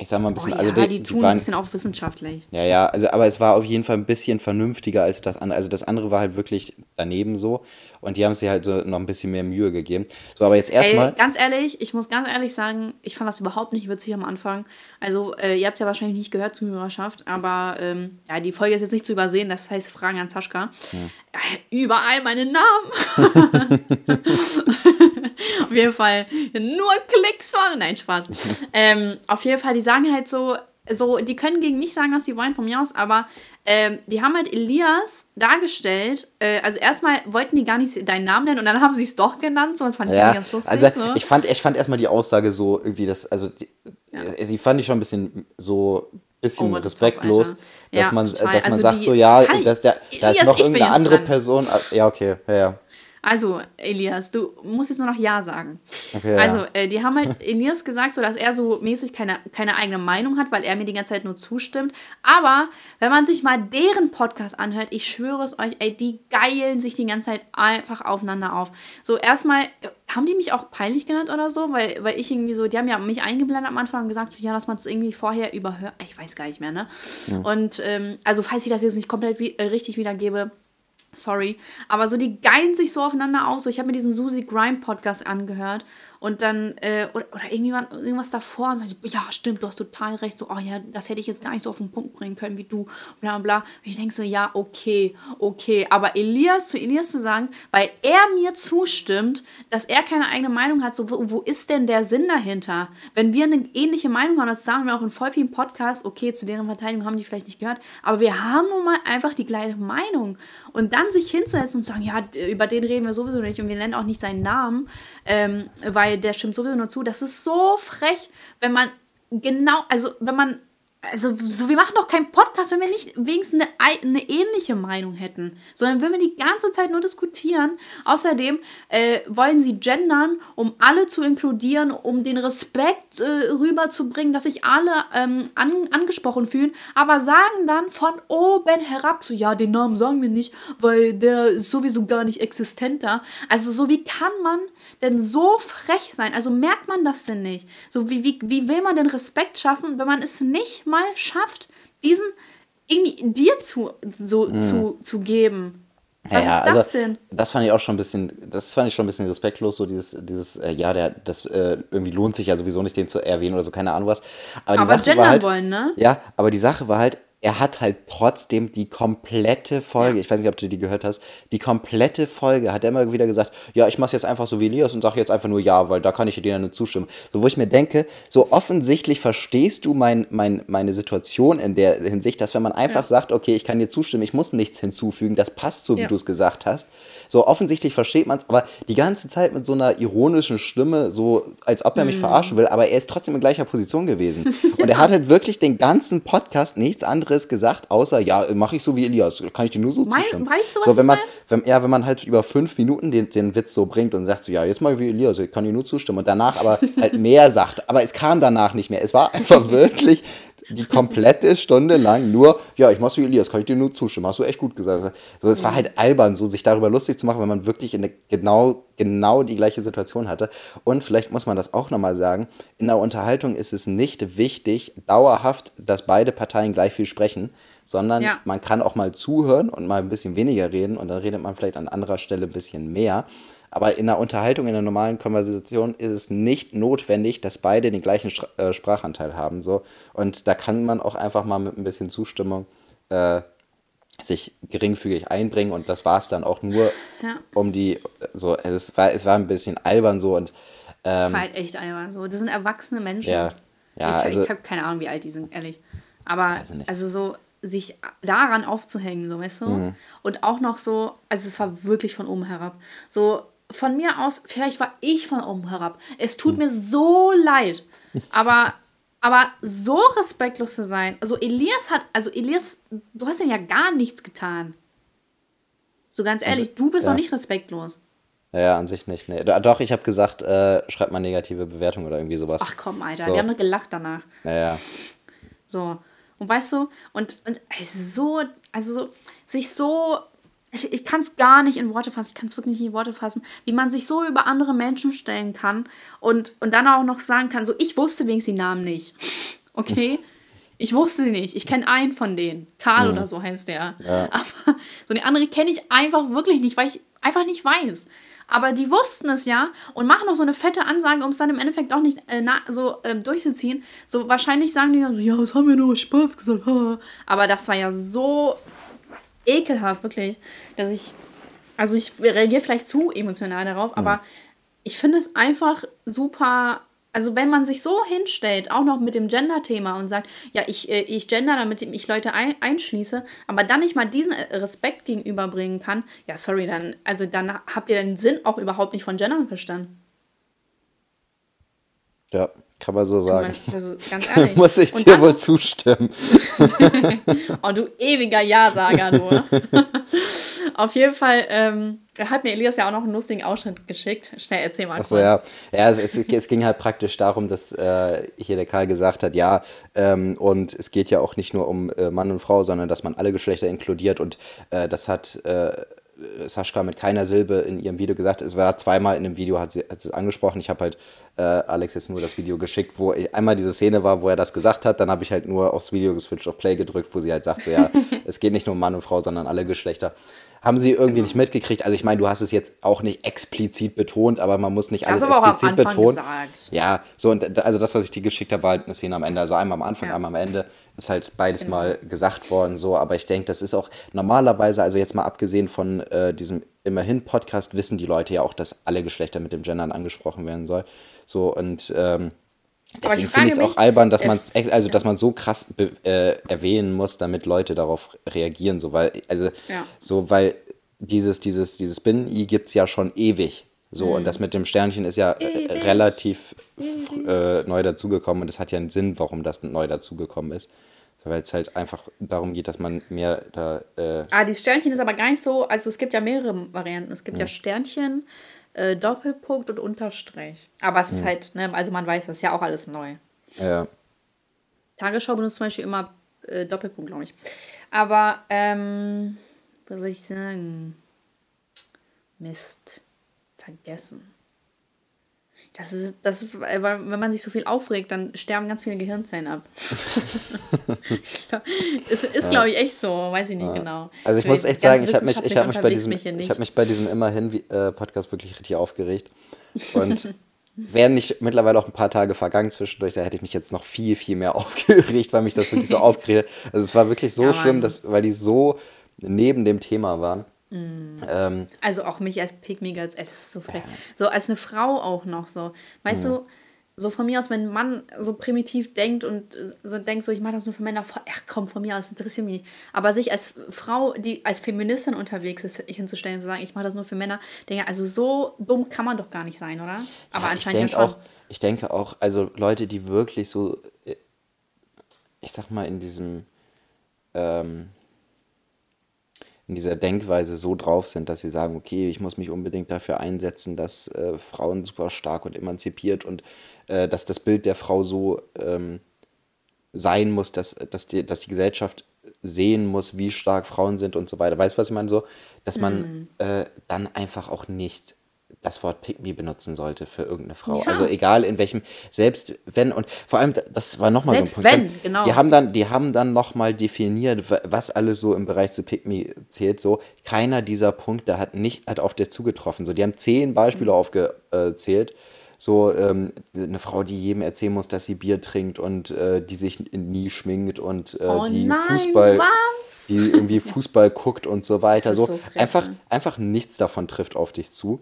ich sag mal ein Oh, bisschen, ja, also die, die, die tun ein waren, bisschen auch wissenschaftlich. Ja, ja, also aber es war auf jeden Fall ein bisschen vernünftiger als das andere. Also das andere war halt wirklich daneben so und die haben sich halt so noch ein bisschen mehr Mühe gegeben. So, aber jetzt erstmal. ganz ehrlich, ich muss ganz ehrlich sagen, ich fand das überhaupt nicht witzig am Anfang. Also, äh, ihr habt es ja wahrscheinlich nicht gehört, Zuhörerschaft, aber ähm, ja, die Folge ist jetzt nicht zu übersehen, das heißt Fragen an Saschka. Äh, überall meine Namen. auf jeden Fall nur Klicks machen. Nein, Spaß. ähm, auf jeden Fall, die sagen halt so, so, die können gegen mich sagen, was sie wollen, von mir aus, aber ähm, die haben halt Elias dargestellt. Äh, also erstmal wollten die gar nicht deinen Namen nennen und dann haben sie es doch genannt. So, das fand ich Ja, ganz lustig. also so. ich fand, ich fand erstmal die Aussage so irgendwie das, also die, äh, die fand ich schon ein bisschen so bisschen top, respektlos, dass Ja, man, total. dass man Also sagt so, ja, dass der, da ist noch irgendeine andere dran. Person. ah, Ja, okay, ja, ja. Also, Elias, du musst jetzt nur noch Ja sagen. Okay, also, ja. äh, die haben halt Elias gesagt, so dass er so mäßig keine, keine eigene Meinung hat, weil er mir die ganze Zeit nur zustimmt. Aber wenn man sich mal deren Podcast anhört, ich schwöre es euch, ey, die geilen sich die ganze Zeit einfach aufeinander auf. So, erstmal, äh, haben die mich auch peinlich genannt oder so? Weil, weil ich irgendwie so, die haben ja mich eingeblendet am Anfang und gesagt, so, ja, dass man es irgendwie vorher überhört. Ich weiß gar nicht mehr, ne? Und, ähm, also, falls ich das jetzt nicht komplett wie, äh, richtig wiedergebe, Sorry. Aber so, die geilen sich so aufeinander auf. So, ich habe mir diesen Susie Grime Podcast angehört und dann, äh, oder, oder irgendjemand, irgendwas davor und so, ja, stimmt, du hast total recht. So, oh ja, das hätte ich jetzt gar nicht so auf den Punkt bringen können wie du, bla bla. Und ich denke so, ja, okay, okay. Aber Elias, zu Elias zu sagen, weil er mir zustimmt, dass er keine eigene Meinung hat, so, wo, wo ist denn der Sinn dahinter? Wenn wir eine ähnliche Meinung haben, das sagen wir auch in voll vielen Podcasts, okay, zu deren Verteidigung haben die vielleicht nicht gehört, aber wir haben nun mal einfach die gleiche Meinung. Und dann sich hinzusetzen und sagen, ja, über den reden wir sowieso nicht und wir nennen auch nicht seinen Namen, ähm, weil der stimmt sowieso nur zu. Das ist so frech, wenn man genau, also wenn man, also so, wir machen doch keinen Podcast, wenn wir nicht wenigstens eine, ei- eine ähnliche Meinung hätten, sondern wenn wir die ganze Zeit nur diskutieren. Außerdem äh, wollen sie gendern, um alle zu inkludieren, um den Respekt äh, rüberzubringen, dass sich alle ähm, an, angesprochen fühlen, aber sagen dann von oben herab so, ja, den Namen sagen wir nicht, weil der ist sowieso gar nicht existent da. Also so, wie kann man denn so frech sein? Also merkt man das denn nicht? So, wie, wie, wie will man denn Respekt schaffen, wenn man es nicht mal schafft, diesen irgendwie dir zu, so, zu, zu geben? Was ja, ist das also, denn? Das fand ich auch schon ein bisschen, das fand ich schon ein bisschen respektlos, so dieses, dieses, äh, ja, der, das äh, irgendwie lohnt sich ja sowieso nicht, den zu erwähnen oder so, keine Ahnung was. Aber die Aber Sache gendern war halt, wollen, ne? Ja, aber die Sache war halt, er hat halt trotzdem die komplette Folge, ich weiß nicht, ob du die gehört hast, die komplette Folge hat er immer wieder gesagt, ja, ich mach's jetzt einfach so wie Elias und sag jetzt einfach nur ja, weil da kann ich dir ja nur zustimmen. So, wo ich mir denke, so offensichtlich verstehst du mein, mein, meine Situation in der Hinsicht, dass wenn man einfach Ja. sagt, okay, ich kann dir zustimmen, ich muss nichts hinzufügen, das passt so, wie Ja. du es gesagt hast. So offensichtlich versteht man es, aber die ganze Zeit mit so einer ironischen Stimme, so als ob er Mhm. mich verarschen will, aber er ist trotzdem in gleicher Position gewesen. Und er hat halt wirklich den ganzen Podcast nichts anderes gesagt, außer, ja, mache ich so wie Elias, kann ich dir nur so Mein- zustimmen. weißt du, was so, wenn ich man, wenn, ja, wenn man halt über fünf Minuten den, den Witz so bringt und sagt so, ja, jetzt mal wie Elias, ich kann dir nur zustimmen und danach aber halt mehr sagt, aber es kam danach nicht mehr. Es war einfach wirklich die komplette Stunde lang nur, ja, ich mach's wie Elias, kann ich dir nur zustimmen, hast du echt gut gesagt. So, es war halt albern, so sich darüber lustig zu machen, wenn man wirklich in genau, genau die gleiche Situation hatte. Und vielleicht muss man das auch nochmal sagen, in der Unterhaltung ist es nicht wichtig, dauerhaft, dass beide Parteien gleich viel sprechen, sondern Ja. man kann auch mal zuhören und mal ein bisschen weniger reden und dann redet man vielleicht an anderer Stelle ein bisschen mehr. Aber in der Unterhaltung, in der normalen Konversation ist es nicht notwendig, dass beide den gleichen Stra- äh, Sprachanteil haben. So. Und da kann man auch einfach mal mit ein bisschen Zustimmung äh, sich geringfügig einbringen und das war es dann auch nur Ja. um die, so, es war, es war ein bisschen albern so und Das ähm, war halt echt albern so. Das sind erwachsene Menschen. ja, ja, ich also ich habe keine Ahnung, wie alt die sind, ehrlich. Aber also so sich daran aufzuhängen, so weißt du? Und auch noch so, also es war wirklich von oben herab. So von mir aus, vielleicht war ich von oben herab. Es tut mir so leid. Aber, aber so respektlos zu sein. Also Elias hat, also Elias, du hast ihm ja gar nichts getan. So ganz ehrlich, du bist ja. doch nicht respektlos. ja, an sich nicht. Nee. Do- Doch, ich habe gesagt, äh, schreibt mal negative Bewertung oder irgendwie sowas. Ach komm, Alter, So. wir haben doch gelacht danach. Naja, So. Und weißt du, und, und es ist so, also so, sich so, ich, ich kann es gar nicht in Worte fassen, ich kann es wirklich nicht in Worte fassen, wie man sich so über andere Menschen stellen kann und, und dann auch noch sagen kann, so, ich wusste wenigstens die Namen nicht. Okay? Ich wusste sie nicht. Ich kenne einen von denen. Karl oder so heißt der. Ja. Aber so eine andere kenne ich einfach wirklich nicht, weil ich einfach nicht weiß. Aber die wussten es ja und machen noch so eine fette Ansage, um es dann im Endeffekt auch nicht äh, na, so ähm, durchzuziehen. So wahrscheinlich sagen die dann so, ja, das haben wir nur Spaß gesagt. ha. Aber das war ja so ekelhaft, wirklich, dass ich, also ich reagiere vielleicht zu emotional darauf, aber ich finde es einfach super. Also wenn man sich so hinstellt, auch noch mit dem Gender-Thema und sagt, ja, ich, äh, ich gender, damit ich Leute ein, einschließe, aber dann nicht mal diesen äh, Respekt gegenüberbringen kann, ja, sorry, dann, also dann habt ihr den Sinn auch überhaupt nicht von Gendern verstanden. Ja, kann man so sagen. Man, also ganz ehrlich. Muss ich Und dir wohl zustimmen. Oh, du ewiger Ja-Sager, du. Auf jeden Fall ähm, hat mir Elias ja auch noch einen lustigen Ausschnitt geschickt. Schnell erzähl mal. Achso, ja. Ja, es, es, es, ging halt praktisch darum, dass äh, hier der Karl gesagt hat, ja, ähm, und es geht ja auch nicht nur um äh, Mann und Frau, sondern dass man alle Geschlechter inkludiert und äh, das hat äh, Sascha mit keiner Silbe in ihrem Video gesagt. Es war zweimal in dem Video, hat sie, hat sie es angesprochen. Ich habe halt äh, Alex jetzt nur das Video geschickt, wo einmal diese Szene war, wo er das gesagt hat. Dann habe ich halt nur aufs Video geswitcht, auf Play gedrückt, wo sie halt sagt, so ja, es geht nicht nur um Mann und Frau, sondern alle Geschlechter haben sie irgendwie nicht mitgekriegt. Also ich meine, du hast es jetzt auch nicht explizit betont, aber man muss nicht alles explizit betonen. Gesagt. Ja, so und also das, was ich dir geschickt habe, war halt eine Szene am Ende. Also einmal am Anfang, ja. einmal am Ende ist halt beides genau. mal gesagt worden. So, aber ich denke, das ist auch normalerweise, also jetzt mal abgesehen von äh, diesem immerhin Podcast, wissen die Leute ja auch, dass alle Geschlechter mit dem Gendern angesprochen werden soll. So und ähm, Deswegen finde ich es auch albern, dass man also dass man so krass äh, erwähnen muss, damit Leute darauf reagieren, so weil also ja. so weil dieses dieses dieses Bin-I gibt es ja schon ewig. So, mhm. und das mit dem Sternchen ist ja äh, ewig. relativ äh, neu dazugekommen und es hat ja einen Sinn, warum das neu dazugekommen ist. Weil es halt einfach darum geht, dass man mehr da. Äh ah, die Sternchen ist aber gar nicht so. Also es gibt ja mehrere Varianten. Es gibt mhm. ja Sternchen, äh, Doppelpunkt und Unterstrich. Aber es ist hm. halt, ne, also man weiß, das ist ja auch alles neu. Ja. Tagesschau benutzt zum Beispiel immer äh, Doppelpunkt, glaube ich. Aber, ähm, was soll ich sagen? Mist. Vergessen. Das ist, das ist, weil wenn man sich so viel aufregt, dann sterben ganz viele Gehirnzellen ab. es ist, ja. glaube ich, echt so, weiß ich nicht ja. genau. Also ich, muss echt sagen, ich habe mich, ich hab mich, bei diesem, mich hab mich bei diesem Immerhin-Podcast äh, wirklich richtig aufgeregt. Und wären nicht mittlerweile auch ein paar Tage vergangen zwischendurch, da hätte ich mich jetzt noch viel, viel mehr aufgeregt, weil mich das wirklich so aufgeregt hat. Also es war wirklich so ja, schlimm, dass, weil die so neben dem Thema waren. Mm. Ähm, also auch mich als Pygmy Girls, es ist so frech. So als eine Frau auch noch so. Weißt mm. du, so von mir aus, wenn ein Mann so primitiv denkt und äh, so denkt, so ich mache das nur für Männer, ach komm, von mir aus interessiert mich nicht. Aber sich als Frau, die als Feministin unterwegs ist, hinzustellen und zu sagen, ich mache das nur für Männer, denke also so dumm kann man doch gar nicht sein, oder? Aber ja, anscheinend ja schon. Auch, ich denke auch, also Leute, die wirklich so, äh, ich sag mal, in diesem ähm, in dieser Denkweise so drauf sind, dass sie sagen, okay, ich muss mich unbedingt dafür einsetzen, dass äh, Frauen super stark und emanzipiert und äh, dass das Bild der Frau so ähm, sein muss, dass, dass, die, dass die Gesellschaft sehen muss, wie stark Frauen sind und so weiter. Weißt du, was ich meine? So, dass man mhm. äh, dann einfach auch nicht das Wort Pick me benutzen sollte für irgendeine Frau. Ja. Also egal in welchem, selbst wenn, und vor allem, das war nochmal so ein Punkt. Wenn, dann, genau. Die haben dann, die haben dann nochmal definiert, was alles so im Bereich zu Pick me zählt. So, keiner dieser Punkte hat nicht, hat auf der zugetroffen. So, die haben zehn Beispiele mhm. aufgezählt. So, ähm, eine Frau, die jedem erzählen muss, dass sie Bier trinkt und äh, die sich nie schminkt und äh, oh die nein, Fußball. Was? Die irgendwie Fußball guckt und so weiter. So, so einfach, einfach nichts davon trifft auf dich zu.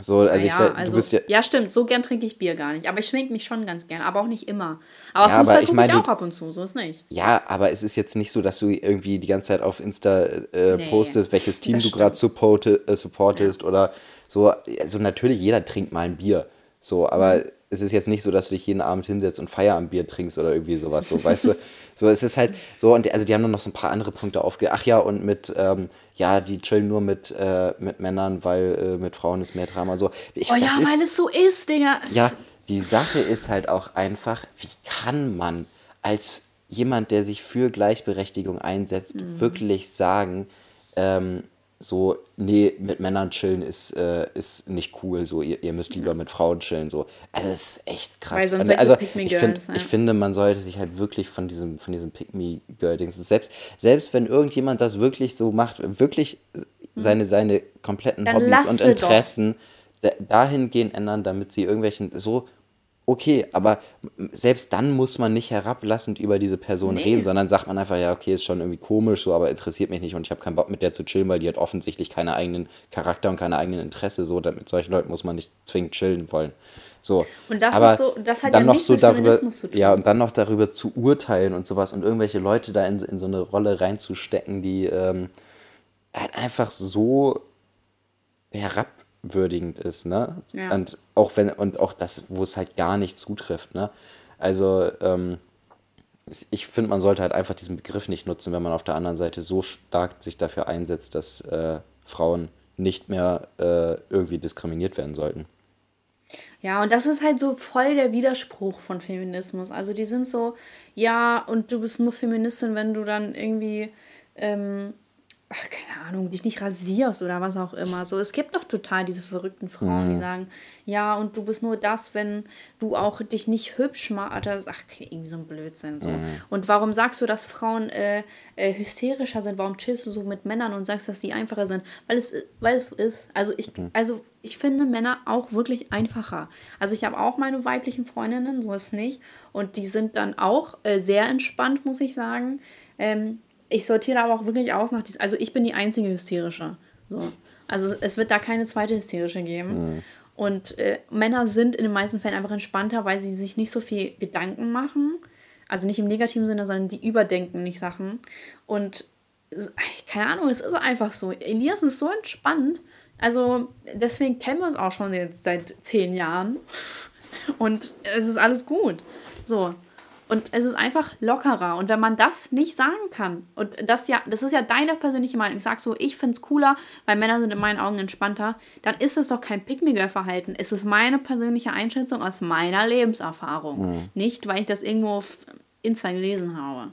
So, also ja, ich, also, ja, ja, stimmt, so gern trinke ich Bier gar nicht. Aber ich schminke mich schon ganz gern, aber auch nicht immer. Aber ja, Fußball aber ich, mein, ich auch ab und zu, so ist nicht. Ja, aber es ist jetzt nicht so, dass du irgendwie die ganze Zeit auf Insta äh, nee, postest, welches Team du gerade supporte, äh, supportest ja. oder so. Also natürlich, jeder trinkt mal ein Bier. So, aber mhm. Es ist jetzt nicht so, dass du dich jeden Abend hinsetzt und Feierabendbier trinkst oder irgendwie sowas. So, weißt du? So, es ist halt so, und also die haben noch so ein paar andere Punkte aufge. Ach ja, und mit, ähm, ja, die chillen nur mit, äh, mit Männern, weil äh, mit Frauen ist mehr Drama. So. Ich, oh ja, ist, weil es so ist, Digga. Ja, die Sache ist halt auch einfach, wie kann man als jemand, der sich für Gleichberechtigung einsetzt, mhm. wirklich sagen, ähm, so, nee, mit Männern chillen ist, äh, ist nicht cool, so, ihr, ihr müsst lieber mit Frauen chillen, so. Also, das ist echt krass. Also, also ich, find, ja. ich finde, man sollte sich halt wirklich von diesem, von diesem Pick-Me-Girl-Dings, selbst, selbst wenn irgendjemand das wirklich so macht, wirklich mhm. seine, seine kompletten Dann Hobbys und Interessen dahingehend ändern, damit sie irgendwelchen, so, okay, aber selbst dann muss man nicht herablassend über diese Person nee. reden, sondern sagt man einfach, ja, okay, ist schon irgendwie komisch, so, aber interessiert mich nicht und ich habe keinen Bock mit der zu chillen, weil die hat offensichtlich keine eigenen Charakter und keine eigenen Interesse, so, mit solchen Leuten muss man nicht zwingend chillen wollen. So. Und das aber ist so, das hat dann ja noch so darüber, zu tun. Ja, und dann noch darüber zu urteilen und sowas und irgendwelche Leute da in, in so eine Rolle reinzustecken, die ähm, halt einfach so herab würdigend ist, ne? Ja. Und auch wenn, und auch das, wo es halt gar nicht zutrifft, ne? Also, ähm, ich finde, man sollte halt einfach diesen Begriff nicht nutzen, wenn man auf der anderen Seite so stark sich dafür einsetzt, dass äh, Frauen nicht mehr äh, irgendwie diskriminiert werden sollten. Ja, und das ist halt so voll der Widerspruch von Feminismus. Also die sind so, ja, und du bist nur Feministin, wenn du dann irgendwie ähm, ach, keine Ahnung, dich nicht rasierst oder was auch immer. So, es gibt doch total diese verrückten Frauen, mhm. die sagen, ja, und du bist nur das, wenn du auch dich nicht hübsch machst. Ach, irgendwie so ein Blödsinn. So. Mhm. Und warum sagst du, dass Frauen äh, äh, hysterischer sind? Warum chillst du so mit Männern und sagst, dass sie einfacher sind? Weil es, weil es so ist. Also ich, mhm. also ich finde Männer auch wirklich einfacher. Also ich habe auch meine weiblichen Freundinnen, so ist es nicht. Und die sind dann auch äh, sehr entspannt, muss ich sagen. Ähm, ich sortiere aber auch wirklich aus nach diesem. Also ich bin die einzige hysterische. So. Also es wird da keine zweite hysterische geben. Mhm. Und äh, Männer sind in den meisten Fällen einfach entspannter, weil sie sich nicht so viel Gedanken machen. Also nicht im negativen Sinne, sondern die überdenken nicht Sachen. Und keine Ahnung, es ist einfach so. Elias ist so entspannt. Also deswegen kennen wir uns auch schon jetzt seit zehn Jahren. Und es ist alles gut. So. Und es ist einfach lockerer. Und wenn man das nicht sagen kann, und das ja, das ist ja deine persönliche Meinung, ich sag so, ich finde es cooler, weil Männer sind in meinen Augen entspannter, dann ist es doch kein pick verhalten Es ist meine persönliche Einschätzung aus meiner Lebenserfahrung. Mhm. Nicht, weil ich das irgendwo auf Insta gelesen habe.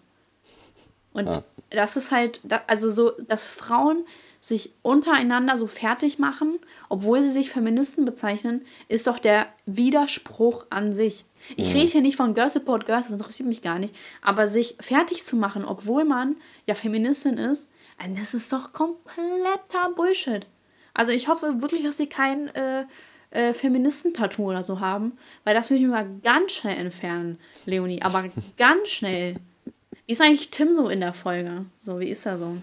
Und ja. das ist halt, also so, dass Frauen sich untereinander so fertig machen, obwohl sie sich Feministen bezeichnen, ist doch der Widerspruch an sich. Ich rede hier nicht von Girls Support Girls, das interessiert mich gar nicht. Aber sich fertig zu machen, obwohl man ja Feministin ist, äh, das ist doch kompletter Bullshit. Also ich hoffe wirklich, dass sie kein äh, äh, Feministen-Tattoo oder so haben, weil das würde ich mir mal ganz schnell entfernen, Leonie. Aber ganz schnell. Wie ist eigentlich Tim so in der Folge? So, wie ist er so?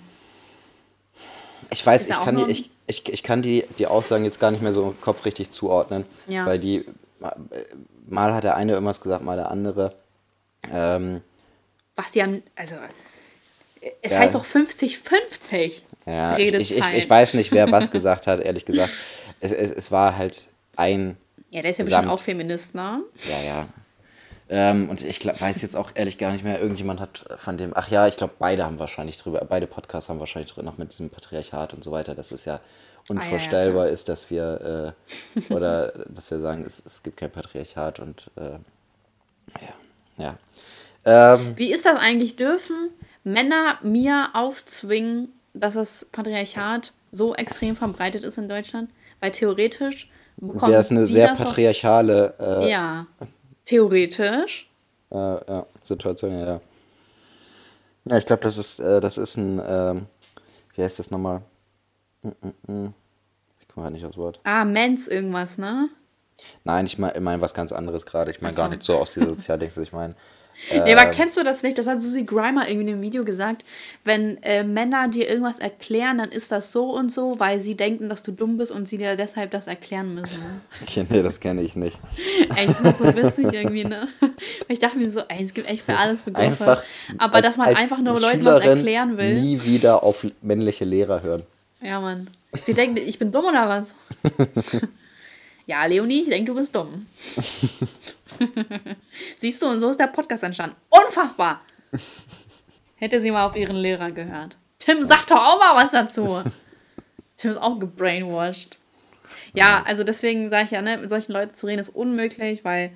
Ich weiß, ich kann, die, ich, ich, ich kann die, die Aussagen jetzt gar nicht mehr so im Kopf richtig zuordnen, ja. weil die mal hat der eine irgendwas gesagt, mal der andere. Ähm, Was die haben, also es ja, heißt doch 50-50. Ja, ich, ich, ich, ich, weiß nicht, wer was gesagt hat, ehrlich gesagt. Es, es, es war halt ein. Ja, der ist ja bestimmt auch Feminist, ne? Ja, ja. Ähm, und ich glaub, weiß jetzt auch ehrlich gar nicht mehr, irgendjemand hat von dem, ach ja, ich glaube, beide haben wahrscheinlich drüber, beide Podcasts haben wahrscheinlich drüber, noch mit diesem Patriarchat und so weiter. Das ist ja unvorstellbar ah, ja, ja, ist, dass wir äh, oder dass wir sagen, es, es gibt kein Patriarchat und äh, ja, ja. Ähm, Wie ist das eigentlich? Dürfen Männer mir aufzwingen, dass das Patriarchat so extrem verbreitet ist in Deutschland? Weil theoretisch bekommt Wäre es eine sehr patriarchale. Äh, ja, theoretisch. Äh, ja, Situation, ja. Ja, ich glaube, das ist, äh, das ist ein, ähm, wie heißt das nochmal? Ich komme halt nicht aufs Wort. Ah, Mens irgendwas, ne? Nein, ich meine mein was ganz anderes gerade. Ich meine so. gar nicht so aus dieser Sozialdings. Ich meine. Nee, aber ähm, kennst du das nicht? Das hat Susie Grimer irgendwie in einem Video gesagt. Wenn äh, Männer dir irgendwas erklären, dann ist das so und so, weil sie denken, dass du dumm bist und sie dir deshalb das erklären müssen. Okay, nee, das kenne ich nicht. Ey, ich finde das so witzig irgendwie, ne? Ich dachte mir so, ey, es gibt echt für alles Begriffe. Einfach aber als, dass man einfach nur Leuten was erklären will. Nie wieder auf männliche Lehrer hören. Ja, Mann. Sie denken, ich bin dumm oder was? ja, Leonie, ich denke, du bist dumm. Siehst du, und so ist der Podcast entstanden. Unfassbar! Hätte sie mal auf ihren Lehrer gehört. Tim, sag doch auch mal was dazu. Tim ist auch gebrainwashed. Ja, also deswegen sage ich ja, ne, mit solchen Leuten zu reden ist unmöglich, weil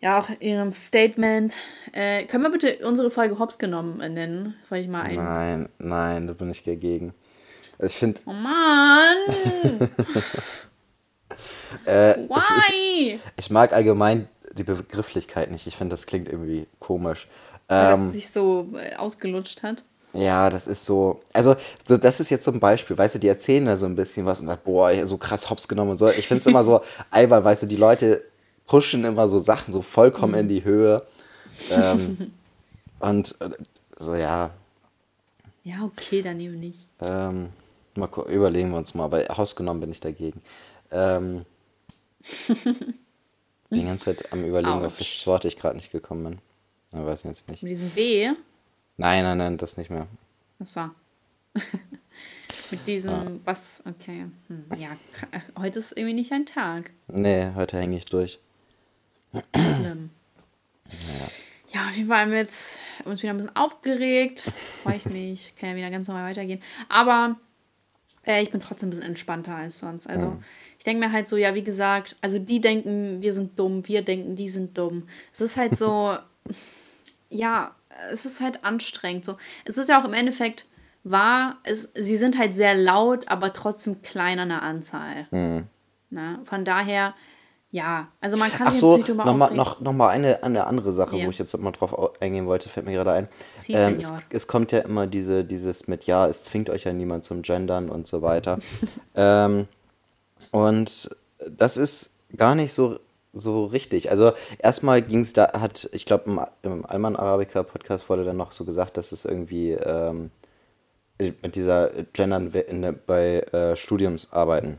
ja auch in ihrem Statement. Äh, können wir bitte unsere Folge Hops genommen nennen? Wollte ich mal ein. Nein, nein, da bin ich dagegen. Ich finde. Oh Mann! äh, Why? Ich, ich, ich, mag allgemein die Begrifflichkeit nicht. Ich finde, das klingt irgendwie komisch. Weil ähm, es sich so äh, ausgelutscht hat. Ja, das ist so. Also, so, das ist jetzt so ein Beispiel, weißt du, die erzählen da so ein bisschen was und sagen, boah, so krass hops genommen und so. Ich finde es immer so albern, weißt du, die Leute pushen immer so Sachen so vollkommen mhm. in die Höhe. Ähm, und äh, so, ja. Ja, okay, dann eben nicht. Ähm, Mal überlegen wir uns mal, aber ausgenommen bin ich dagegen. Ähm, die ganze Zeit am Überlegen, auf welches Wort ich gerade nicht gekommen bin. Ich weiß jetzt nicht. Mit diesem B? Nein, nein, nein, das nicht mehr. Achso. Mit diesem, ja. was, okay. Hm, ja, heute ist irgendwie nicht ein Tag. Nee, heute hänge ich durch. Schlimm. Ja. Ja, auf jeden Fall haben wir jetzt uns wieder ein bisschen aufgeregt. Freue ich mich. Kann ja wieder ganz normal weitergehen. Aber äh, ich bin trotzdem ein bisschen entspannter als sonst. Also mhm. Ich denke mir halt so, ja, wie gesagt, also die denken, wir sind dumm, wir denken, die sind dumm. Es ist halt so, ja, es ist halt anstrengend. So. Es ist ja auch im Endeffekt wahr, es, sie sind halt sehr laut, aber trotzdem klein an der Anzahl. Mhm. Na, von daher ja, also man kann Ach so, jetzt nicht nochmal noch, noch mal eine, eine andere Sache, yeah. wo ich jetzt mal drauf eingehen wollte, fällt mir gerade ein. Si, ähm, es, es, kommt ja immer diese, dieses mit, ja, es zwingt euch ja niemand zum Gendern und so weiter. ähm, und das ist gar nicht so, so richtig. Also erstmal ging es da, hat, ich glaube, im, im Alman Arabica Podcast wurde dann noch so gesagt, dass es irgendwie ähm, mit dieser Gendern bei äh, Studiumsarbeiten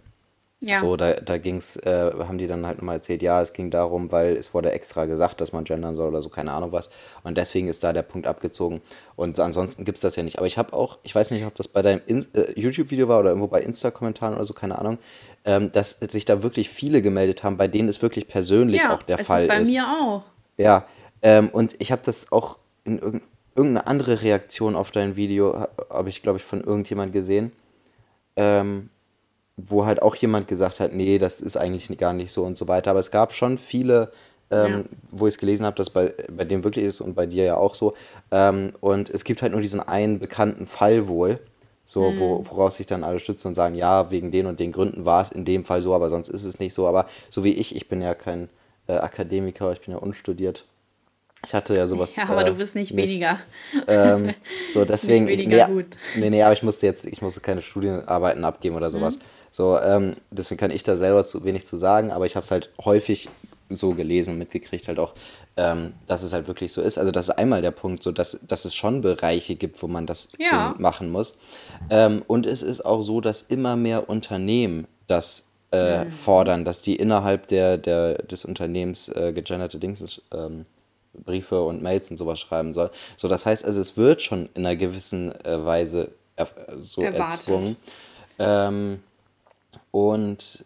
ja. So, da, da ging's, äh, haben die dann halt nochmal erzählt, ja, es ging darum, weil es wurde extra gesagt, dass man gendern soll oder so, keine Ahnung was. Und deswegen ist da der Punkt abgezogen. Und ansonsten gibt es das ja nicht. Aber ich habe auch, ich weiß nicht, ob das bei deinem äh, YouTube-Video war oder irgendwo bei Insta-Kommentaren oder so, keine Ahnung, ähm, dass sich da wirklich viele gemeldet haben, bei denen es wirklich persönlich ja, auch der Fall ist. Ja, bei mir auch. Ja, ähm, und ich habe das auch in irg irgendeine andere Reaktion auf dein Video, habe ich, glaube ich, von irgendjemand gesehen. Ähm, wo halt auch jemand gesagt hat, nee, das ist eigentlich gar nicht so und so weiter. Aber es gab schon viele, ähm, ja. wo ich es gelesen habe, dass bei, bei dem wirklich ist und bei dir ja auch so. Ähm, und es gibt halt nur diesen einen bekannten Fall wohl, so, mhm. wo, woraus sich dann alle stützen und sagen, ja, wegen den und den Gründen war es in dem Fall so, aber sonst ist es nicht so. Aber so wie ich, ich bin ja kein äh, Akademiker, ich bin ja unstudiert. Ich hatte ja sowas. Ja, aber äh, du bist nicht, nicht weniger. Ähm, so, deswegen. nicht weniger nee, gut. nee, nee, aber ich musste jetzt, ich musste keine Studienarbeiten abgeben oder sowas. Mhm. So, ähm, deswegen kann ich da selber zu wenig zu sagen, aber ich habe es halt häufig so gelesen, mitgekriegt halt auch, ähm, dass es halt wirklich so ist. Also das ist einmal der Punkt, so dass, dass es schon Bereiche gibt, wo man das ja. machen muss. Ähm, und es ist auch so, dass immer mehr Unternehmen das äh, mhm. fordern, dass die innerhalb der, der, des Unternehmens äh, gegenderte Dings ähm, Briefe und Mails und sowas schreiben soll. So, das heißt, also es wird schon in einer gewissen äh, Weise so Erwartet. erzwungen. Ähm, und.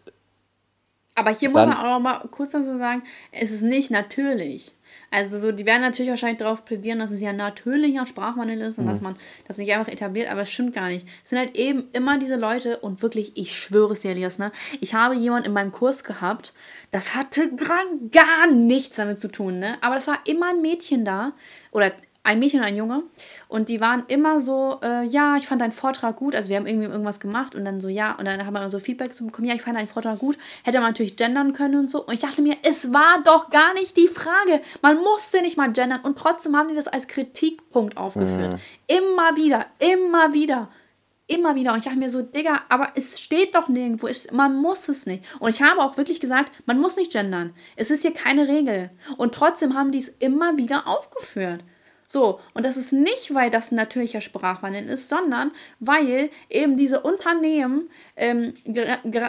Aber hier muss man auch noch mal kurz dazu sagen, es ist nicht natürlich. Also so, die werden natürlich wahrscheinlich darauf plädieren, dass es ja natürlicher Sprachwandel ist und mhm. dass man das nicht einfach etabliert, aber es stimmt gar nicht. Es sind halt eben immer diese Leute und wirklich, ich schwöre es dir, Elias, ne? Ich habe jemanden in meinem Kurs gehabt, das hatte gar nichts damit zu tun, ne? Aber das war immer ein Mädchen da oder ein Mädchen und ein Junge. Und die waren immer so, äh, ja, ich fand deinen Vortrag gut. Also wir haben irgendwie irgendwas gemacht und dann so, ja, und dann haben wir so Feedback zu bekommen, ja, ich fand deinen Vortrag gut. Hätte man natürlich gendern können und so. Und ich dachte mir, es war doch gar nicht die Frage. Man musste nicht mal gendern. Und trotzdem haben die das als Kritikpunkt aufgeführt. Mhm. Immer wieder, immer wieder. Immer wieder. Und ich dachte mir so, Digga, aber es steht doch nirgendwo. Es, man muss es nicht. Und ich habe auch wirklich gesagt, man muss nicht gendern. Es ist hier keine Regel. Und trotzdem haben die es immer wieder aufgeführt. So, und das ist nicht, weil das ein natürlicher Sprachwandel ist, sondern weil eben diese Unternehmen, ähm,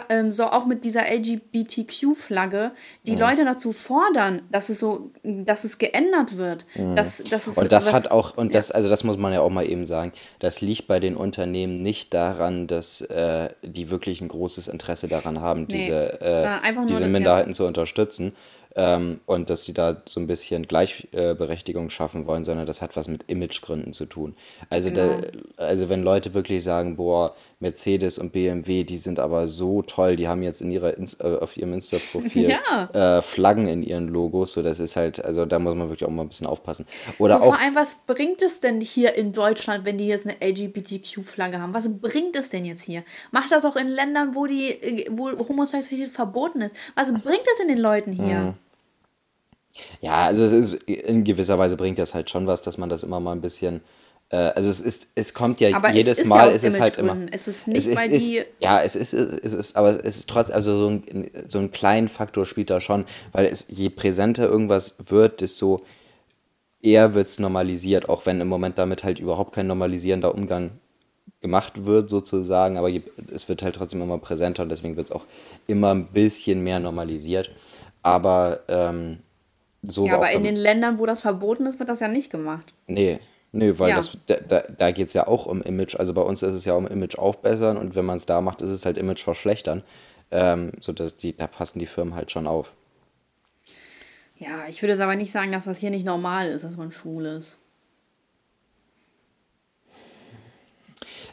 ähm, so auch mit dieser LGBTQ-Flagge, die mhm. Leute dazu fordern, dass es so, dass es geändert wird. Mhm. Dass, dass es, und das was, hat auch, und das, also das muss man ja auch mal eben sagen, das liegt bei den Unternehmen nicht daran, dass äh, die wirklich ein großes Interesse daran haben, nee, diese, äh, diese Minderheiten ja. zu unterstützen ähm, und dass sie da so ein bisschen Gleichberechtigung schaffen wollen, sondern das hat was mit Imagegründen zu tun. Also, genau. da, also wenn Leute wirklich sagen, boah, Mercedes und BMW, die sind aber so toll, die haben jetzt in ihrer Inst äh, auf ihrem Insta-Profil ja. äh, Flaggen in ihren Logos, so das ist halt, also da muss man wirklich auch mal ein bisschen aufpassen. Oder so, auch, vor allem, was bringt es denn hier in Deutschland, wenn die jetzt eine LGBTQ-Flagge haben? Was bringt es denn jetzt hier? Macht das auch in Ländern, wo die, äh, wo Homosexualität verboten ist? Was bringt es in den Leuten hier? Mhm. Ja, also es ist, in gewisser Weise bringt das halt schon was, dass man das immer mal ein bisschen. Äh, also es ist, es kommt ja aber jedes es Mal, ja es ist halt immer. Es ist nicht, es ist, weil ist, die. Ja, es ist, es ist, aber es ist trotzdem, also so ein, so ein kleinen Faktor spielt da schon, weil es, je präsenter irgendwas wird, desto eher wird es normalisiert, auch wenn im Moment damit halt überhaupt kein normalisierender Umgang gemacht wird, sozusagen, aber es wird halt trotzdem immer präsenter und deswegen wird es auch immer ein bisschen mehr normalisiert. Aber ähm, so ja, aber in den Ländern, wo das verboten ist, wird das ja nicht gemacht. Nee, nee, weil ja. das, da, da geht es ja auch um Image. Also bei uns ist es ja um Image aufbessern und wenn man es da macht, ist es halt Image verschlechtern. Ähm, so dass die, da passen die Firmen halt schon auf. Ja, ich würde jetzt aber nicht sagen, dass das hier nicht normal ist, dass man schwul ist.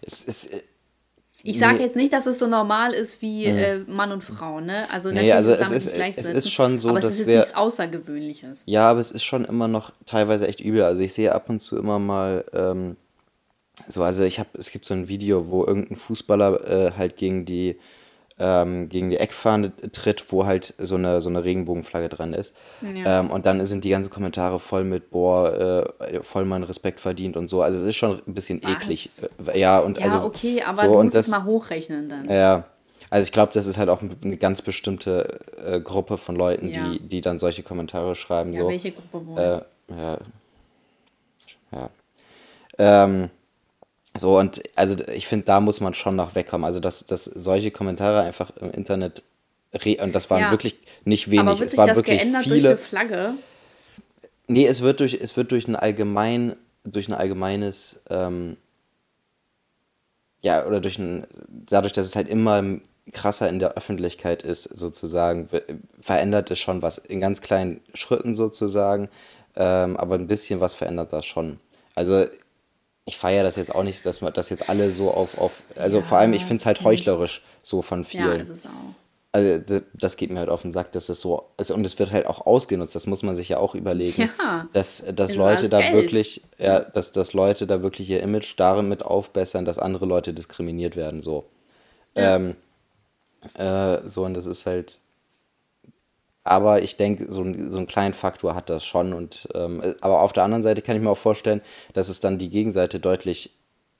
Es ist. Ich sage nee, jetzt nicht, dass es so normal ist wie Mhm. äh, Mann und Frau, ne? Also Nee, natürlich also ist es ist- es ist schon so, aber es dass ist jetzt wir- nichts Außergewöhnliches. Ja, aber es ist schon immer noch teilweise echt übel. Also ich sehe ab und zu immer mal ähm, so, also ich habe, es gibt so ein Video, wo irgendein Fußballer äh, halt gegen die ähm, gegen die Eckfahne tritt, wo halt so eine so eine Regenbogenflagge dran ist. Ja. Ähm, und dann sind die ganzen Kommentare voll mit, boah, äh, voll meinen Respekt verdient und so. Also es ist schon ein bisschen Was? eklig. Äh, Ja, und Ja, also okay, aber so du und musst das, es mal hochrechnen dann. ja, also ich glaube, das ist halt auch eine ganz bestimmte äh, Gruppe von Leuten, Ja. die, die dann solche Kommentare schreiben. ja, so. welche Gruppe wohl? Äh, ja. Ja. Ähm, so, und also ich finde, da muss man schon noch wegkommen. Also, dass, dass solche Kommentare einfach im Internet, re und das waren Ja. wirklich nicht aber wenig, wird es waren das wirklich geändert durch viele. eine Flagge? Nee, es wird durch, es wird durch ein allgemein, durch ein allgemeines, ähm, ja, oder durch ein, dadurch, dass es halt immer krasser in der Öffentlichkeit ist, sozusagen, verändert es schon was, in ganz kleinen Schritten sozusagen, ähm, aber ein bisschen was verändert das schon. Also, ich feiere das jetzt auch nicht, dass man das jetzt alle so auf, auf, also vor allem, ich finde es halt heuchlerisch so von Ja, vielen ist es auch. also das geht mir halt auf den Sack, dass das so also, und es wird halt auch ausgenutzt, das muss man sich ja auch überlegen, Ja. dass, dass Leute da Geld. wirklich, ja, dass, dass Leute da wirklich ihr Image damit aufbessern, dass andere Leute diskriminiert werden, so. Ähm, äh, so, und das ist halt, aber ich denke, so, ein- so einen kleinen Faktor hat das schon und, ähm, aber auf der anderen Seite kann ich mir auch vorstellen, dass es dann die Gegenseite deutlich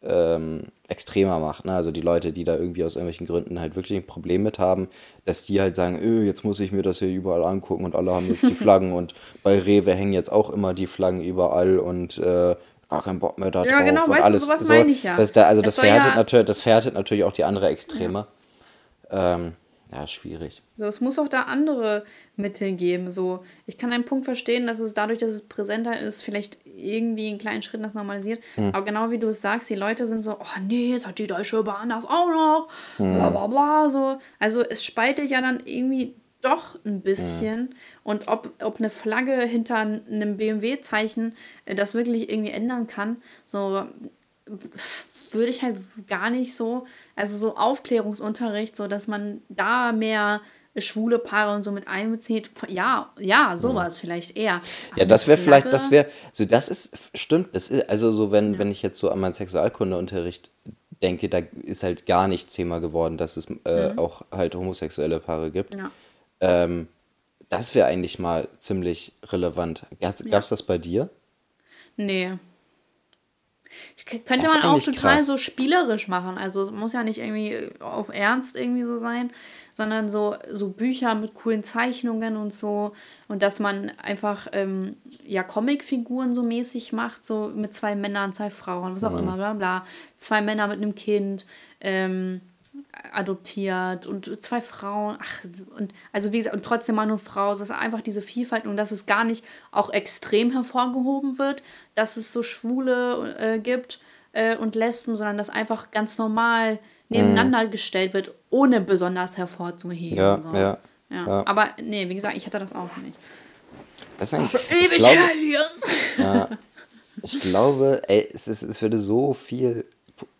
ähm, extremer macht. Ne? Also die Leute, die da irgendwie aus irgendwelchen Gründen halt wirklich ein Problem mit haben, dass die halt sagen, öh, jetzt muss ich mir das hier überall angucken und alle haben jetzt die Flaggen und bei Rewe hängen jetzt auch immer die Flaggen überall und äh, gar keinen Bock mehr da Ja, drauf genau, und weißt du, alles. sowas meine ich ja. Da, also Es das verhärtet, ja- natürlich, das verhärtet natürlich auch die andere Extreme. Ähm, ja, schwierig. So, es muss auch da andere Mittel geben. So, ich kann einen Punkt verstehen, dass es dadurch, dass es präsenter ist, vielleicht irgendwie in kleinen Schritten das normalisiert. Hm. Aber genau wie du es sagst, die Leute sind so, oh nee, jetzt hat die Deutsche Bahn das auch noch. Bla bla bla. So. Also es spaltet ja dann irgendwie doch ein bisschen. Und ob, ob eine Flagge hinter einem BMW-Zeichen äh, das wirklich irgendwie ändern kann, so würde ich halt gar nicht so, also so Aufklärungsunterricht, so dass man da mehr schwule Paare und so mit einbezieht. Ja, ja, sowas vielleicht eher. Ja, Aber das wäre vielleicht, das wäre, so das ist, stimmt, das ist, also so, wenn, wenn ich jetzt so an meinen Sexualkundeunterricht denke, da ist halt gar nichts Thema geworden, dass es äh, auch halt homosexuelle Paare gibt. Mhm. Ja. Ähm, das wäre eigentlich mal ziemlich relevant. Gab es das bei dir? Nee. Könnte man auch total krass. so spielerisch machen. Also es muss ja nicht irgendwie auf Ernst irgendwie so sein, sondern so, so Bücher mit coolen Zeichnungen und so. Und dass man einfach ähm, ja Comicfiguren so mäßig macht, so mit zwei Männern, zwei Frauen, was auch immer, bla bla. Zwei Männer mit einem Kind. Ähm, adoptiert und zwei Frauen, ach, und also wie gesagt, und trotzdem Mann und Frau, es ist einfach diese Vielfalt und dass es gar nicht auch extrem hervorgehoben wird, dass es so Schwule äh, gibt äh, und Lesben, sondern dass einfach ganz normal nebeneinander gestellt wird, ohne besonders hervorzuheben. Ja, so. ja, ja. ja. Aber nee, wie gesagt, ich hatte das auch nicht. Das ist eigentlich, Ewig ich glaube, Elias! ich glaube, ey, es, ist, es würde so viel,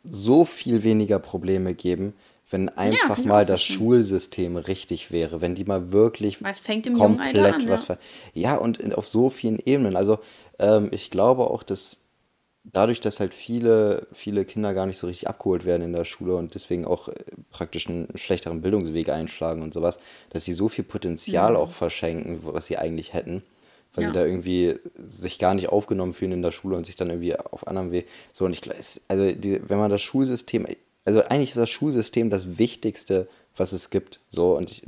so viel weniger Probleme geben, wenn einfach ich mal das verstehen. Schulsystem richtig wäre, wenn die mal wirklich komplett an, was ja. ja und auf so vielen Ebenen. Also ähm, ich glaube auch, dass dadurch, dass halt viele, viele Kinder gar nicht so richtig abgeholt werden in der Schule und deswegen auch äh, praktisch einen schlechteren Bildungsweg einschlagen und sowas, dass sie so viel Potenzial auch verschenken, was sie eigentlich hätten, weil Ja. sie da irgendwie sich gar nicht aufgenommen fühlen in der Schule und sich dann irgendwie auf anderem Weg. So, und ich also die, wenn man das Schulsystem, also eigentlich ist das Schulsystem das Wichtigste, was es gibt. So, und ich,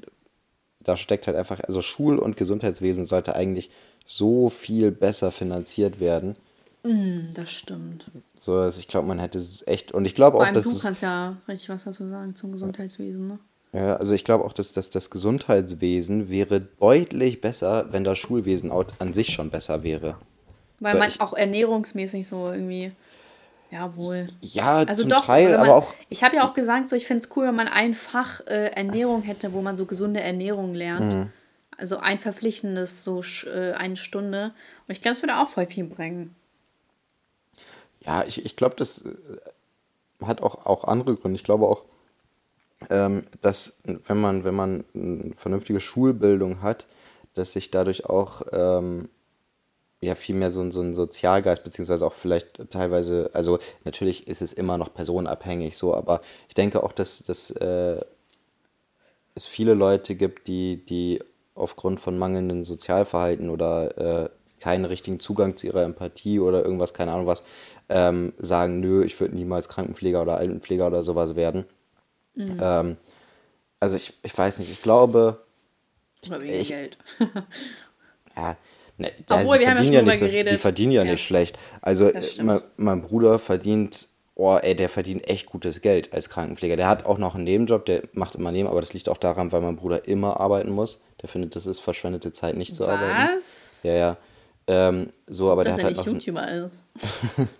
da steckt halt einfach, also Schul- und Gesundheitswesen sollte eigentlich so viel besser finanziert werden. Hm, das stimmt. So, also ich glaube, man hätte es echt, und ich glaube auch, dass du kannst ja richtig was dazu sagen zum Gesundheitswesen, ne? Ja, also ich glaube auch, dass, dass das Gesundheitswesen wäre deutlich besser, wenn das Schulwesen auch an sich schon besser wäre. Weil So, man ich- auch ernährungsmäßig so irgendwie. Ja, wohl. Ja, Also zum doch, Teil, wenn man, aber auch, Ich habe ja auch gesagt, so ich finde es cool, wenn man ein Fach äh, Ernährung hätte, wo man so gesunde Ernährung lernt. Mhm. Also ein verpflichtendes, so äh, eine Stunde. Und ich glaube, es würde auch voll viel bringen. Ja, ich, ich glaube, das äh, hat auch, auch andere Gründe. Ich glaube auch, dass wenn man, wenn man eine vernünftige Schulbildung hat, dass sich dadurch auch ähm, ja viel mehr so, ein- so ein Sozialgeist, beziehungsweise auch vielleicht teilweise, also natürlich ist es immer noch personenabhängig so, aber ich denke auch, dass, dass äh, es viele Leute gibt, die, die aufgrund von mangelndem Sozialverhalten oder äh, keinen richtigen Zugang zu ihrer Empathie oder irgendwas, keine Ahnung was, ähm, sagen, nö, ich würde niemals Krankenpfleger oder Altenpfleger oder sowas werden. Ähm, also ich, ich weiß nicht, ich glaube, Oder wegen ich- Geld. ja, ne, ja, Obwohl, sie wir haben ja verdienen schon ja drüber nicht so, die verdienen ja, Ja. nicht schlecht. Also äh, mein, mein Bruder verdient, oh ey, der verdient echt gutes Geld als Krankenpfleger. Der hat auch noch einen Nebenjob, der macht immer neben, aber das liegt auch daran, weil mein Bruder immer arbeiten muss. Der findet, das ist verschwendete Zeit, nicht zu arbeiten. Was? Ja, ja. Ähm, so, aber Dass der er hat halt nicht noch. YouTuber ist.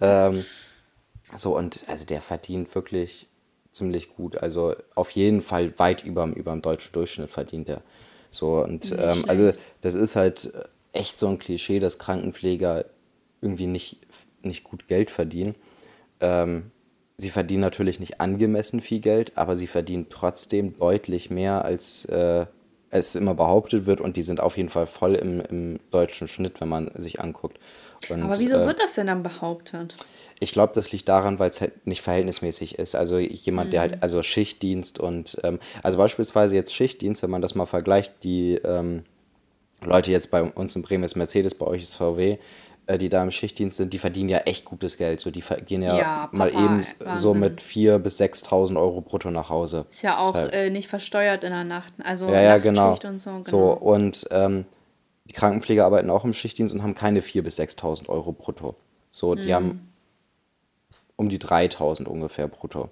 Ähm, so, und also der verdient wirklich ziemlich gut. Also auf jeden Fall weit über, dem deutschen Durchschnitt verdient er. So, und ähm, also das ist halt echt so ein Klischee, dass Krankenpfleger irgendwie nicht, nicht gut Geld verdienen. Ähm, sie verdienen natürlich nicht angemessen viel Geld, aber sie verdienen trotzdem deutlich mehr, als äh, es immer behauptet wird. Und die sind auf jeden Fall voll im, im deutschen Schnitt, wenn man sich anguckt. Und, Aber wieso äh, wird das denn dann behauptet? ich glaube, das liegt daran, weil es halt nicht verhältnismäßig ist. Also jemand, der halt, also Schichtdienst und, ähm, also beispielsweise jetzt Schichtdienst, wenn man das mal vergleicht, die ähm, Leute jetzt bei uns in Bremen ist Mercedes, bei euch ist VW, äh, die da im Schichtdienst sind, die verdienen ja echt gutes Geld. So, die gehen ja, Ja, mal Papa, eben so Wahnsinn. mit 4.000 bis 6.000 Euro brutto nach Hause. Ist ja auch Teil- äh, nicht versteuert in der Nacht. Also Ja, ja, genau. Und so. genau. So, und ähm, die Krankenpfleger arbeiten auch im Schichtdienst und haben keine 4.000 bis 6.000 Euro brutto. So, die haben um die 3.000 ungefähr brutto.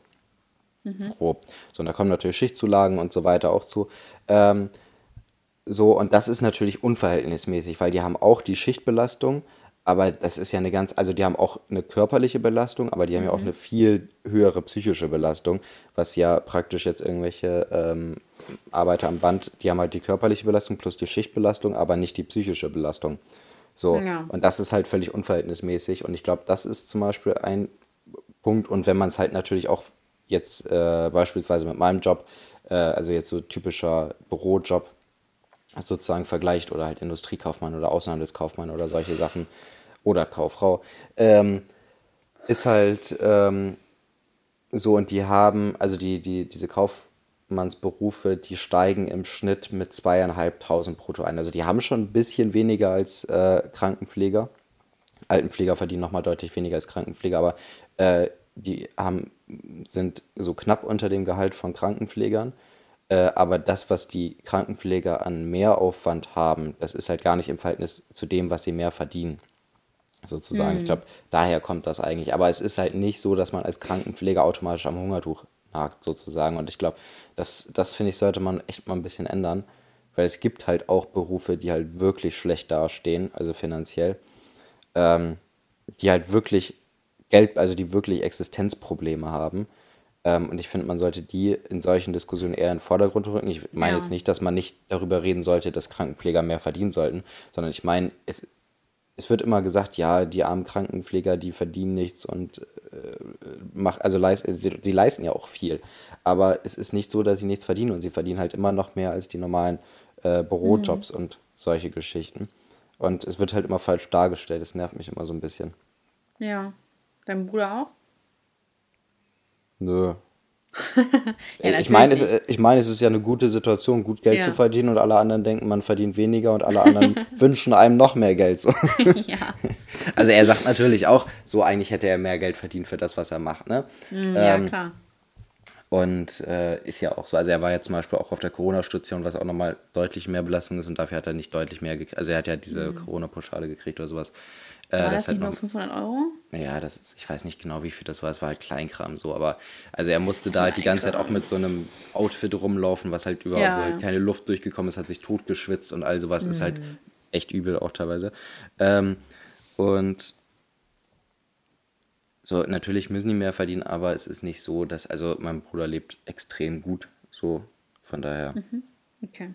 Grob. So, und da kommen natürlich Schichtzulagen und so weiter auch zu. Ähm, so, und das ist natürlich unverhältnismäßig, weil die haben auch die Schichtbelastung, aber das ist ja eine ganz, also die haben auch eine körperliche Belastung, aber die haben ja auch eine viel höhere psychische Belastung, was ja praktisch jetzt irgendwelche ähm, Arbeiter am Band, die haben halt die körperliche Belastung plus die Schichtbelastung, aber nicht die psychische Belastung. So, Ja. und das ist halt völlig unverhältnismäßig und ich glaube, das ist zum Beispiel ein Punkt und wenn man es halt natürlich auch jetzt äh, beispielsweise mit meinem Job, äh, also jetzt so typischer Bürojob, sozusagen vergleicht oder halt Industriekaufmann oder Außenhandelskaufmann oder solche Sachen oder Kauffrau, ähm, ist halt ähm, so und die haben, also die, die, diese Kaufmannsberufe, die steigen im Schnitt mit zweieinhalbtausend brutto ein. Also die haben schon ein bisschen weniger als äh, Krankenpfleger. Altenpfleger verdienen nochmal deutlich weniger als Krankenpfleger, aber äh, die haben, sind so knapp unter dem Gehalt von Krankenpflegern. Äh, aber das, was die Krankenpfleger an Mehraufwand haben, das ist halt gar nicht im Verhältnis zu dem, was sie mehr verdienen. Sozusagen. Ich glaube, daher kommt das eigentlich. Aber es ist halt nicht so, dass man als Krankenpfleger automatisch am Hungertuch nagt, sozusagen. Und ich glaube, das, das finde ich, sollte man echt mal ein bisschen ändern. Weil es gibt halt auch Berufe, die halt wirklich schlecht dastehen, also finanziell ähm, die halt wirklich Geld, also die wirklich Existenzprobleme haben. Ähm, und ich finde, man sollte die in solchen Diskussionen eher in den Vordergrund rücken. Ich meine Ja. jetzt nicht, dass man nicht darüber reden sollte, dass Krankenpfleger mehr verdienen sollten, sondern ich meine, es, es wird immer gesagt, ja, die armen Krankenpfleger, die verdienen nichts und äh, mach, also leist, sie, sie leisten ja auch viel. Aber es ist nicht so, dass sie nichts verdienen und sie verdienen halt immer noch mehr als die normalen äh, Bürojobs und solche Geschichten. Und es wird halt immer falsch dargestellt. Das nervt mich immer so ein bisschen. Ja. Dein Bruder auch? Nö. Ja, ich meine, es, natürlich. ich meine, es ist ja eine gute Situation, gut Geld Ja. zu verdienen und alle anderen denken, man verdient weniger und alle anderen wünschen einem noch mehr Geld. So. ja. Also er sagt natürlich auch, so eigentlich hätte er mehr Geld verdient für das, was er macht. Ne? ja, Ähm, klar. Und äh, ist ja auch so. Also er war ja zum Beispiel auch auf der Corona-Station, was auch nochmal deutlich mehr Belastung ist und dafür hat er nicht deutlich mehr gekriegt. Also er hat ja diese Corona-Pauschale gekriegt oder sowas. Äh, Mhm. War das, das nicht nur noch, 500 Euro? ja, das ist, ich weiß nicht genau, wie viel das war. Es war halt Kleinkram so, aber also er musste da halt die ganze Zeit auch mit so einem Outfit rumlaufen, was halt überall, Ja. halt keine Luft durchgekommen ist, hat sich totgeschwitzt und all sowas ist halt echt übel auch teilweise. Ähm, und so, natürlich müssen die mehr verdienen, aber es ist nicht so, dass, also mein Bruder lebt extrem gut, so, von daher. Okay.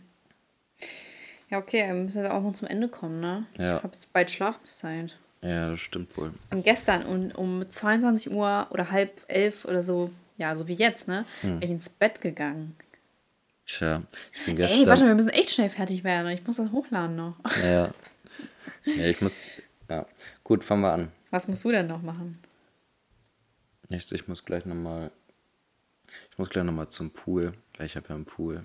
Ja, okay, wir müssen jetzt auch mal zum Ende kommen, ne? Ja. Ich habe jetzt bald Schlafenszeit. Ja, das stimmt wohl. Und gestern um, um 22 Uhr oder halb elf oder so, ja, so wie jetzt, ne? Hm. Bin ich ins Bett gegangen. Tja, ich bin Ey, gestern. warte, wir müssen echt schnell fertig werden. Ich muss das hochladen noch. Ja. ja, ich muss. Ja, gut, fangen wir an. Was musst du denn noch machen? Nichts, ich muss gleich nochmal. Ich muss gleich nochmal zum Pool, weil ich habe ja einen Pool.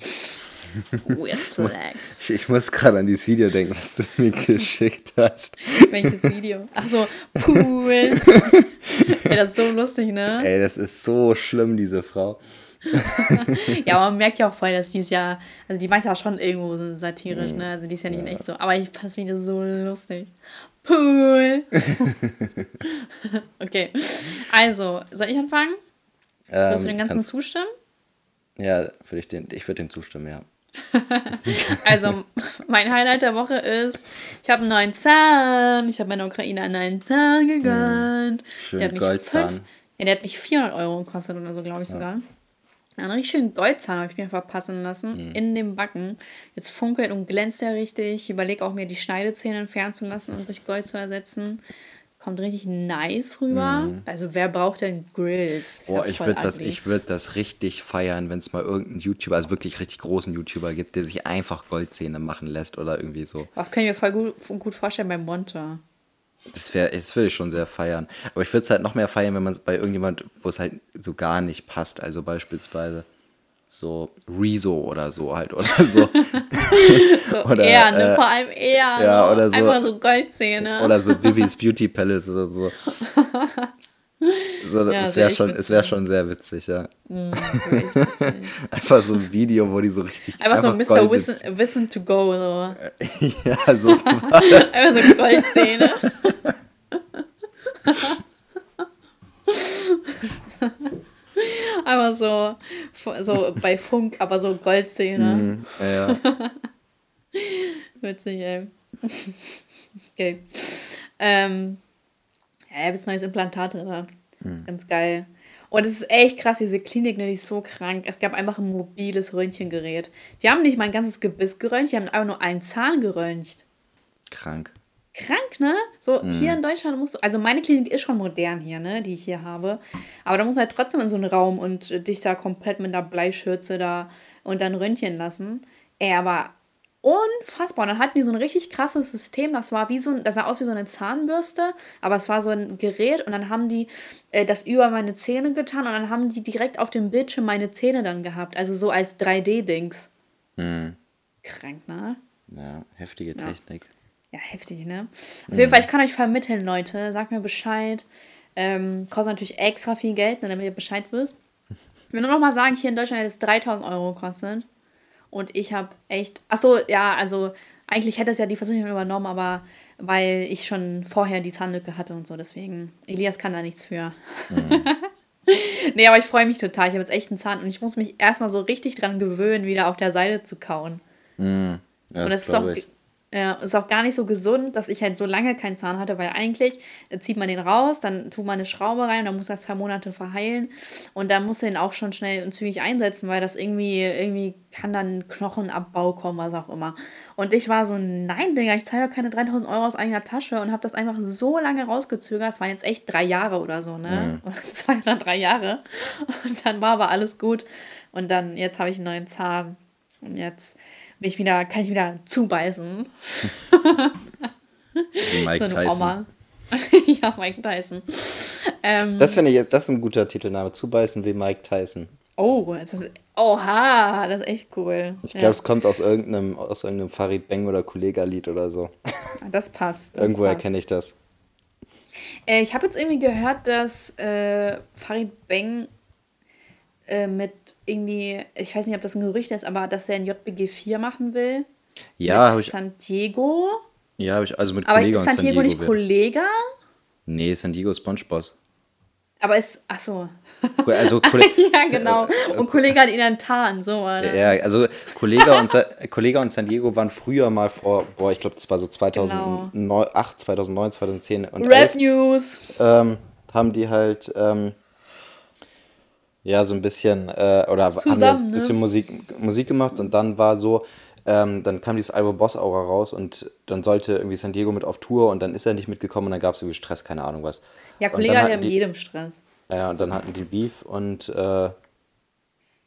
Muss, relax. ich, ich muss gerade an dieses Video denken, was du mir geschickt hast. Welches Video? Ach so, Pool. Ey, das ist so lustig, ne? Ey, das ist so schlimm, diese Frau. Ja, aber man merkt ja auch voll, dass die ist ja, also die meint ja schon irgendwo so satirisch, ne? Also die ist ja nicht in echt so. Aber ich fand das Video so lustig. Pool. okay. Also, soll ich anfangen? Willst du den ganzen Ähm, zustimmen? Ja, würde ich den, ich würde den zustimmen, ja. Also, mein Highlight der Woche ist, ich habe einen neuen Zahn. Ich habe meiner Ukraine einen neuen Zahn gegönnt. Schön Der hat mich Goldzahn. fünf- Ja, der hat mich 400 Euro gekostet oder so, glaube ich sogar. Einen richtig schönen Goldzahn habe ich mir verpassen lassen in dem Backen. Jetzt funkelt und glänzt er richtig. Ich überlege auch mir die Schneidezähne entfernen zu lassen und durch Gold zu ersetzen. Kommt richtig nice rüber. Also wer braucht denn Grills? Boah, ich würde das, ich würd das richtig feiern, wenn es mal irgendeinen YouTuber, also wirklich richtig großen YouTuber gibt, der sich einfach Goldzähne machen lässt oder irgendwie so. Was kann ich mir voll gut, gut vorstellen beim Monta? Das wäre, das würde ich schon sehr feiern. Aber ich würde es halt noch mehr feiern, wenn man es bei irgendjemand, wo es halt so gar nicht passt. Also beispielsweise so Rezo oder so halt oder so. So Oder, eher, ne? äh, Vor allem eher. ja, oder so- Einfach so Goldzähne. oder so Bibis Beauty Palace oder so. So, Ja, das wär wäre schon, es wäre witzig. schon sehr witzig, ja. Richtig witzig. Einfach so ein Video, wo die so richtig. Einfach so Mr. Wissen, Wissen to go. So. ja, so. Einfach so Goldzähne. Einfach so, so bei Funk, aber so Goldzähne. Ja, ja. Witzig, ey. okay. Ähm, ja, jetzt neues Implantat drin. Ganz geil. Und es ist echt krass, diese Klinik, ne, die ist so krank. Es gab einfach ein mobiles Röntgengerät. Die haben nicht mein ganzes Gebiss geröntgt, die haben einfach nur einen Zahn geröntgt. Krank. Krank, ne? So, hier in Deutschland musst du, also meine Klinik ist schon modern hier, ne, die ich hier habe. Aber da musst du halt trotzdem in so einen Raum und äh, dich da komplett mit einer Bleischürze da und dann röntgen lassen. Ey, aber unfassbar. Und dann hatten die so ein richtig krasses System. Das war wie so ein, das sah aus wie so eine Zahnbürste, aber es war so ein Gerät und dann haben die äh, das über meine Zähne getan und dann haben die direkt auf dem Bildschirm meine Zähne dann gehabt. Also so als 3D-Dings. Krank, ne? Ja, heftige Technik. Ja, heftig, ne? Auf jeden Fall, ich kann euch vermitteln, Leute. Sagt mir Bescheid. Ähm, kostet natürlich extra viel Geld, ne, damit ihr Bescheid wisst. Ich will nur noch mal sagen, hier in Deutschland hätte es 3000 Euro gekostet. Und ich habe echt. Achso, ja, also eigentlich hätte es ja die Versicherung übernommen, aber weil ich schon vorher die Zahnlücke hatte und so, deswegen. Elias kann da nichts für. nee, aber ich freue mich total. Ich habe jetzt echt einen Zahn und ich muss mich erstmal so richtig dran gewöhnen, wieder auf der Seite zu kauen. Ja, Und das ist auch, ich. Ja, ist auch gar nicht so gesund, dass ich halt so lange keinen Zahn hatte, weil eigentlich äh, zieht man den raus, dann tut man eine Schraube rein, dann muss das zwei Monate verheilen und dann muss den auch schon schnell und zügig einsetzen, weil das irgendwie, irgendwie kann dann Knochenabbau kommen, was auch immer. Und ich war so, nein, Digga, ich zahle doch keine 3000 Euro aus eigener Tasche und habe das einfach so lange rausgezögert. Es waren jetzt echt drei Jahre oder so, ne? Oder zwei oder drei Jahre. Und dann war aber alles gut. Und dann, jetzt habe ich einen neuen Zahn. Und jetzt bin ich wieder, kann ich wieder zubeißen. Wie Mike So Tyson. Ja, Mike Tyson. Ähm, Das finde ich jetzt, das ist ein guter Titelname. Zubeißen wie Mike Tyson. oh, das ist, oha, das ist echt cool. Ich glaube, es kommt aus irgendeinem, aus irgendeinem Farid Bang oder Kollega-Lied oder so. ja, das passt. Das Irgendwoher passt. kenne ich das. Äh, ich habe jetzt irgendwie gehört, dass äh, Farid Bang äh, mit irgendwie, ich weiß nicht, ob das ein Gerücht ist, aber dass er ein JBG 4 machen will. Ja, habe ich, San Diego. ja, hab ich, also mit Aber Kollege ist und San Diego nicht Kollega? Nee, San Diego ist Spongeboss. Aber ist, ach so. Also, ja, genau. Und Kollege hat ihn dann Tarn, so war das. ja, also Kollege und, Sa Kollege und San Diego waren früher mal vor, boah, ich glaube, das war so 2008, 2009, 2010 und Rap 11, News. ähm, haben die halt ähm, ja so ein bisschen äh, oder haben Zusammen, ein ne? bisschen Musik, Musik gemacht und dann war so, ähm, dann kam dieses Album Boss Aura raus und dann sollte irgendwie San Diego mit auf Tour und dann ist er nicht mitgekommen und dann gab es irgendwie Stress, keine Ahnung was. Ja, Und Kollege dann hat ja hatten mit die- jedem Stress. Ja, und dann hatten die Beef und äh,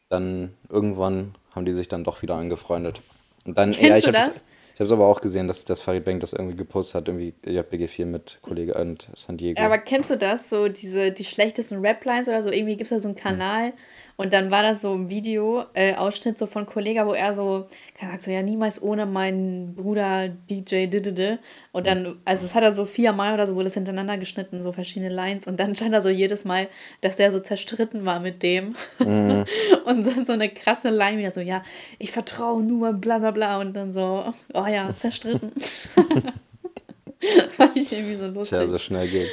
dann irgendwann haben die sich dann doch wieder angefreundet. Und dann, Kennst ja, ich du das? Es ich hab's aber auch gesehen, dass, dass Farid Bang das irgendwie gepostet hat, irgendwie JBG4 mit Kollege und San Diego. Ja, aber kennst du das? So diese, die schlechtesten Rap-Lines oder so, irgendwie gibt es da so einen Kanal und dann war das so ein Video, äh, Ausschnitt so von Kollega, wo er so, sagt so, ja, niemals ohne meinen Bruder DJ Didede. Und dann, also es hat er so viermal oder so, wurde es hintereinander geschnitten, so verschiedene Lines und dann stand er so jedes Mal, dass der so zerstritten war mit dem. und dann so eine krasse Line wieder so, ja, ich vertraue nur, bla bla bla und dann so, oh ja, zerstritten. Fand ich irgendwie so lustig. Tja, so schnell geht's.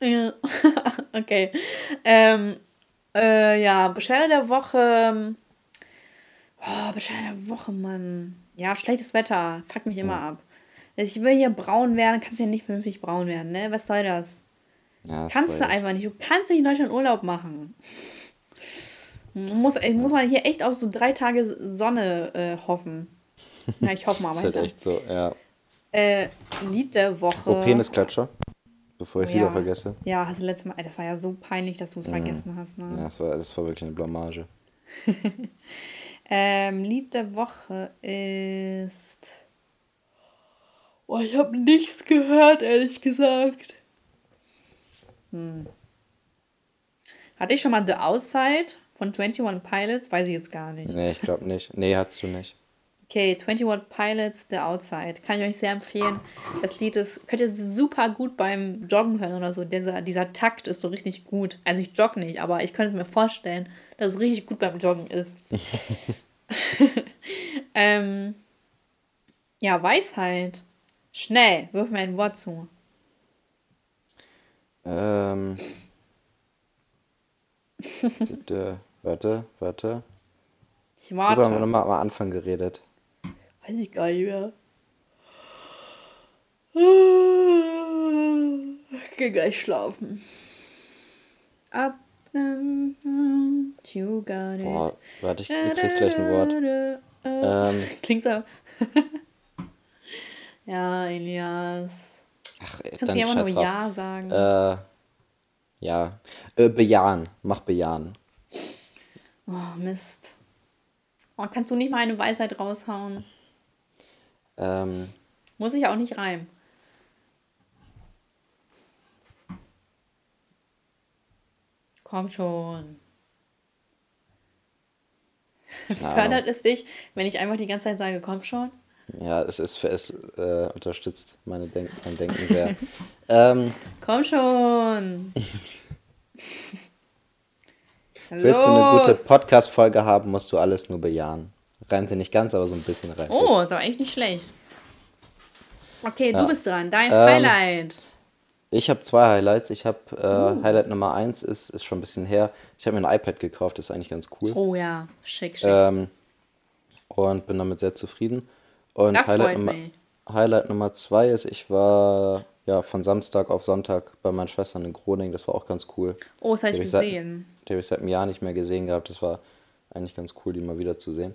Ja, okay. Ähm, äh, ja, Beschwerde der Woche. Oh, Beschwerde der Woche, Mann. Ja, schlechtes Wetter. Fuck mich immer ab. Also Ich will hier braun werden, kannst ja nicht vernünftig braun werden, ne? Was soll das? Ja, ist Kannst du einfach nicht. Du kannst nicht in Deutschland Urlaub machen. Muss, muss man hier echt auf so drei Tage Sonne äh, hoffen. Ja, ich hoffe mal. Ist aber halt echt so, ja. Äh, Lied der Woche. Oh, Penisklatscher. Bevor ich es Ja. wieder vergesse. Ja, hast du letztes Mal. Das war ja so peinlich, dass du es vergessen hast. Ne? Ja, das war, das war wirklich eine Blamage. Ähm, Lied der Woche ist. Oh, ich habe nichts gehört, ehrlich gesagt. Hm. Hatte ich schon mal The Outside von 21 Pilots? Weiß ich jetzt gar nicht. Nee, ich glaube nicht. Nee, hattest du nicht. Okay, 21 Pilots, The Outside. Kann ich euch sehr empfehlen. Das Lied ist, könnt ihr super gut beim Joggen hören oder so. Dieser, dieser Takt ist so richtig gut. Also ich jogge nicht, aber ich könnte mir vorstellen, dass es richtig gut beim Joggen ist. ähm, ja, Weisheit. Schnell, wirf mir ein Wort zu. Ähm. warte, warte. Ich Worüber haben wir warte. nochmal am Anfang geredet? Weiß ich gar nicht mehr. Ich geh gleich schlafen. Ab. You got it. Boah, warte, ich du kriegst gleich ein Wort. Ähm, Klingt so. ja, Elias. ach, ey, Kannst dann du einfach scheiß nur drauf. Ja sagen? Äh, ja. Äh, bejahen. Mach bejahen. Oh, Mist. Oh, kannst du nicht mal eine Weisheit raushauen? Ähm, Muss ich auch nicht reimen. Komm schon. Fördert es dich, wenn ich einfach die ganze Zeit sage, komm schon? ja, es ist für es äh, unterstützt meine Denk mein Denken sehr. ähm, Komm schon! willst du eine gute! Podcast-Folge haben, musst du alles nur bejahen. Reimt sie nicht ganz, aber so ein bisschen reimt es. Oh, ist aber echt nicht schlecht. Okay, du Ja. bist dran. Dein Ähm, Highlight. Ich habe zwei Highlights. Ich habe äh, Oh. Highlight Nummer eins ist, ist schon ein bisschen her. Ich habe mir ein iPad gekauft, das ist eigentlich ganz cool. Oh ja, schick, schick. Ähm, und bin damit sehr zufrieden. Und Das Highlight freut Nummer, mich. Highlight Nummer zwei ist, ich war ja von Samstag auf Sonntag bei meinen Schwestern in Groningen. Das war auch ganz cool. oh, das habe ich seit- gesehen. Die habe ich seit einem Jahr nicht mehr gesehen gehabt. Das war eigentlich ganz cool, die mal wieder zu sehen.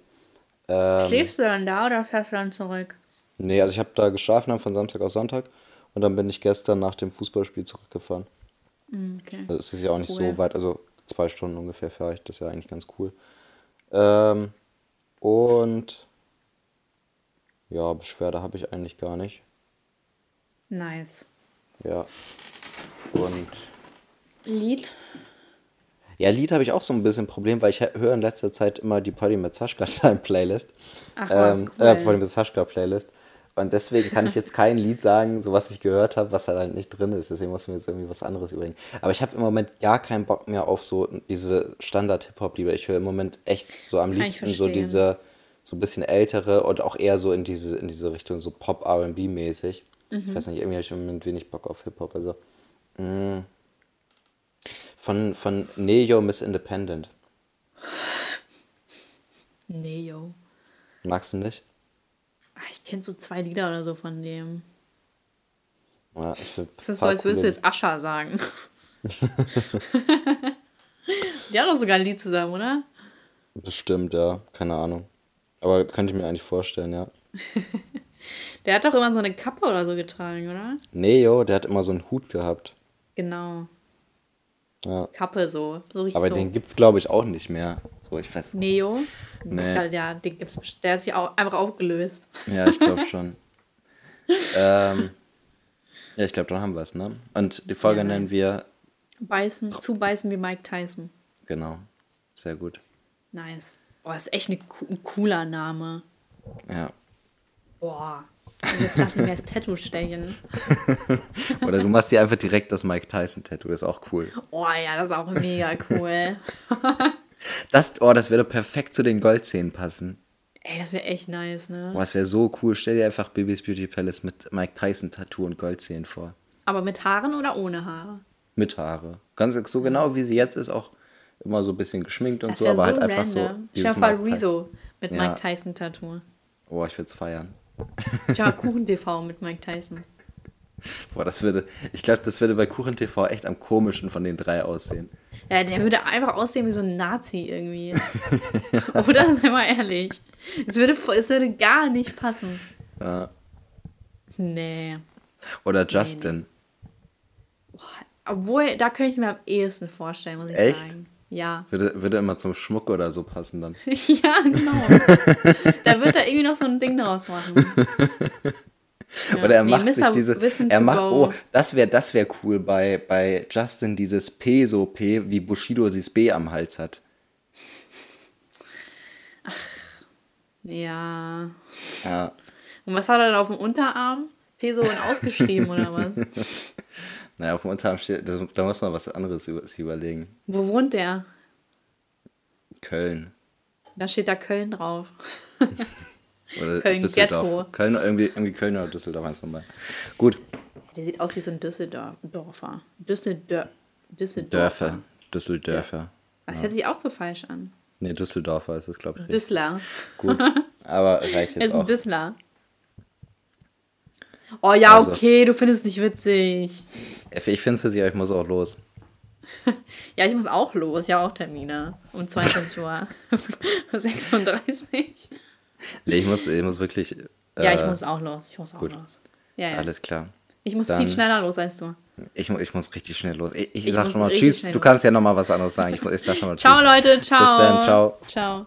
Ähm, Schläfst du dann da oder fährst du dann zurück? nee, also ich habe da geschlafen dann von Samstag auf Sonntag. Und dann bin ich gestern nach dem Fußballspiel zurückgefahren. Hm, Okay. Also es ist ja auch nicht Cool. so weit, also zwei Stunden ungefähr fahre ich, das ist ja eigentlich ganz cool. Ähm, und ja, Beschwerde habe ich eigentlich gar nicht. Nice. Ja. Und Lied? Ja, Lied habe ich auch so ein bisschen Problem, weil ich hö- höre in letzter Zeit immer die Party mit Sascha Time Playlist. Ach, ähm, cool. äh, Party mit Sascha Playlist. Und deswegen kann ich jetzt kein Lied sagen, so was ich gehört habe, was halt nicht drin ist. Deswegen muss ich mir jetzt irgendwie was anderes überlegen. Aber ich habe im Moment gar keinen Bock mehr auf so diese Standard-Hip-Hop-Lieder. Ich höre im Moment echt so am liebsten so diese, so ein bisschen ältere und auch eher so in diese, in diese Richtung so Pop-RB-mäßig. Mhm. Ich weiß nicht, irgendwie habe ich im Moment wenig Bock auf Hip-Hop. Also, mh. Von, von Neo Miss Independent. Nee, yo. Magst du nicht? Ach, ich kenne so zwei Lieder oder so von dem. Ja, Das ist so, als würdest du jetzt Ascha sagen. Die haben doch sogar ein Lied zusammen, oder? Bestimmt, ja. Keine Ahnung. Aber könnte ich mir eigentlich vorstellen, ja. Der hat doch immer so eine Kappe oder so getragen, oder? Nee, jo, der hat immer so einen Hut gehabt. Genau. Ja. Kappe so. so Aber so. den gibt's, glaube ich, auch nicht mehr. So, ich weiß. Neo? Nee. Glaub, ja, den gibt's, der ist ja auch einfach aufgelöst. Ja, ich glaube schon. ähm, ja, ich glaube, dann haben wir es, ne? Und die Folge Ja, nennen wir, Beißen, zubeißen wie Mike Tyson. genau, sehr gut. Nice. Boah, ist echt co- ein cooler Name. Ja. Boah. Jetzt lass ich mir das Tattoo stechen. Oder du machst dir einfach direkt das Mike Tyson-Tattoo, das ist auch cool. Oh ja, das ist auch mega cool. Das, oh, das würde perfekt zu den Goldzähnen passen. Ey, das wäre echt nice, ne? Boah, das wäre so cool. Stell dir einfach Bibis Beauty Palace mit Mike Tyson-Tattoo und Goldzähnen vor. Aber mit Haaren oder ohne Haare? Mit Haare. Ganz so genau wie sie jetzt ist, auch immer so ein bisschen geschminkt und Das so, aber so halt einfach so. random. Mike vor, Ty- Rezo mit Ja. Mike Tyson Tattoo. Oh, ich würde es feiern. Tja, Kuchen-TV mit Mike Tyson. Boah, das würde, ich glaube, das würde bei Kuchen TV echt am komischen von den drei aussehen. Ja, der würde einfach aussehen wie so ein Nazi irgendwie. Oder? Sei mal ehrlich. Es würde, es würde gar nicht passen. Ja. Nee. Oder Justin. Obwohl, da könnte ich es mir am ehesten vorstellen, muss ich Echt? sagen. Ja. Würde, würde immer zum Schmuck oder so passen dann. ja, genau. da wird er irgendwie noch so ein Ding draus machen. Ja. Oder er Nee, macht Mr. sich diese. Wissen Er macht. go. Oh, das wäre das wär cool bei, bei Justin, dieses P so P, wie Bushido dieses B am Hals hat. Ja. Ja. Und was hat er dann auf dem Unterarm? Peso und ausgeschrieben oder was? Naja, auf dem Unterarm steht. Da, da muss man was anderes über, sich überlegen. Wo wohnt der? Köln. Da steht da Köln drauf. Oder Köln Düsseldorf. Ghetto. Köln, irgendwie, irgendwie Köln oder Düsseldorf, eins von beiden. Gut. Der sieht aus wie so ein Düsseldorfer. Düsseldorf. Düsseldorfer. Dörfer. Düsseldörfer. Das hört sich auch so falsch an. Nee, Düsseldorfer ist es, glaube ich. Düssler. Gut. Aber reicht Er jetzt ist ein auch. Oh ja, Also. okay, du findest es nicht witzig. Ich finde es für sie, aber ich muss auch los. Ja, ich muss auch los. Ja, auch Termine. Um 22 Uhr. 36. Nee, ich muss, ich muss wirklich. Ja, ich äh, muss auch los. Ich muss auch gut. los. Ja, ja. Alles klar. Ich muss Dann- viel schneller los als du. Ich, ich muss richtig schnell los. Ich, ich, Ich sag schon mal Tschüss. Du kannst ja noch mal was anderes sagen. Ich, muss- ich sag schon mal Tschüss. Ciao, Leute. Ciao. Bis dann. Ciao. Ciao.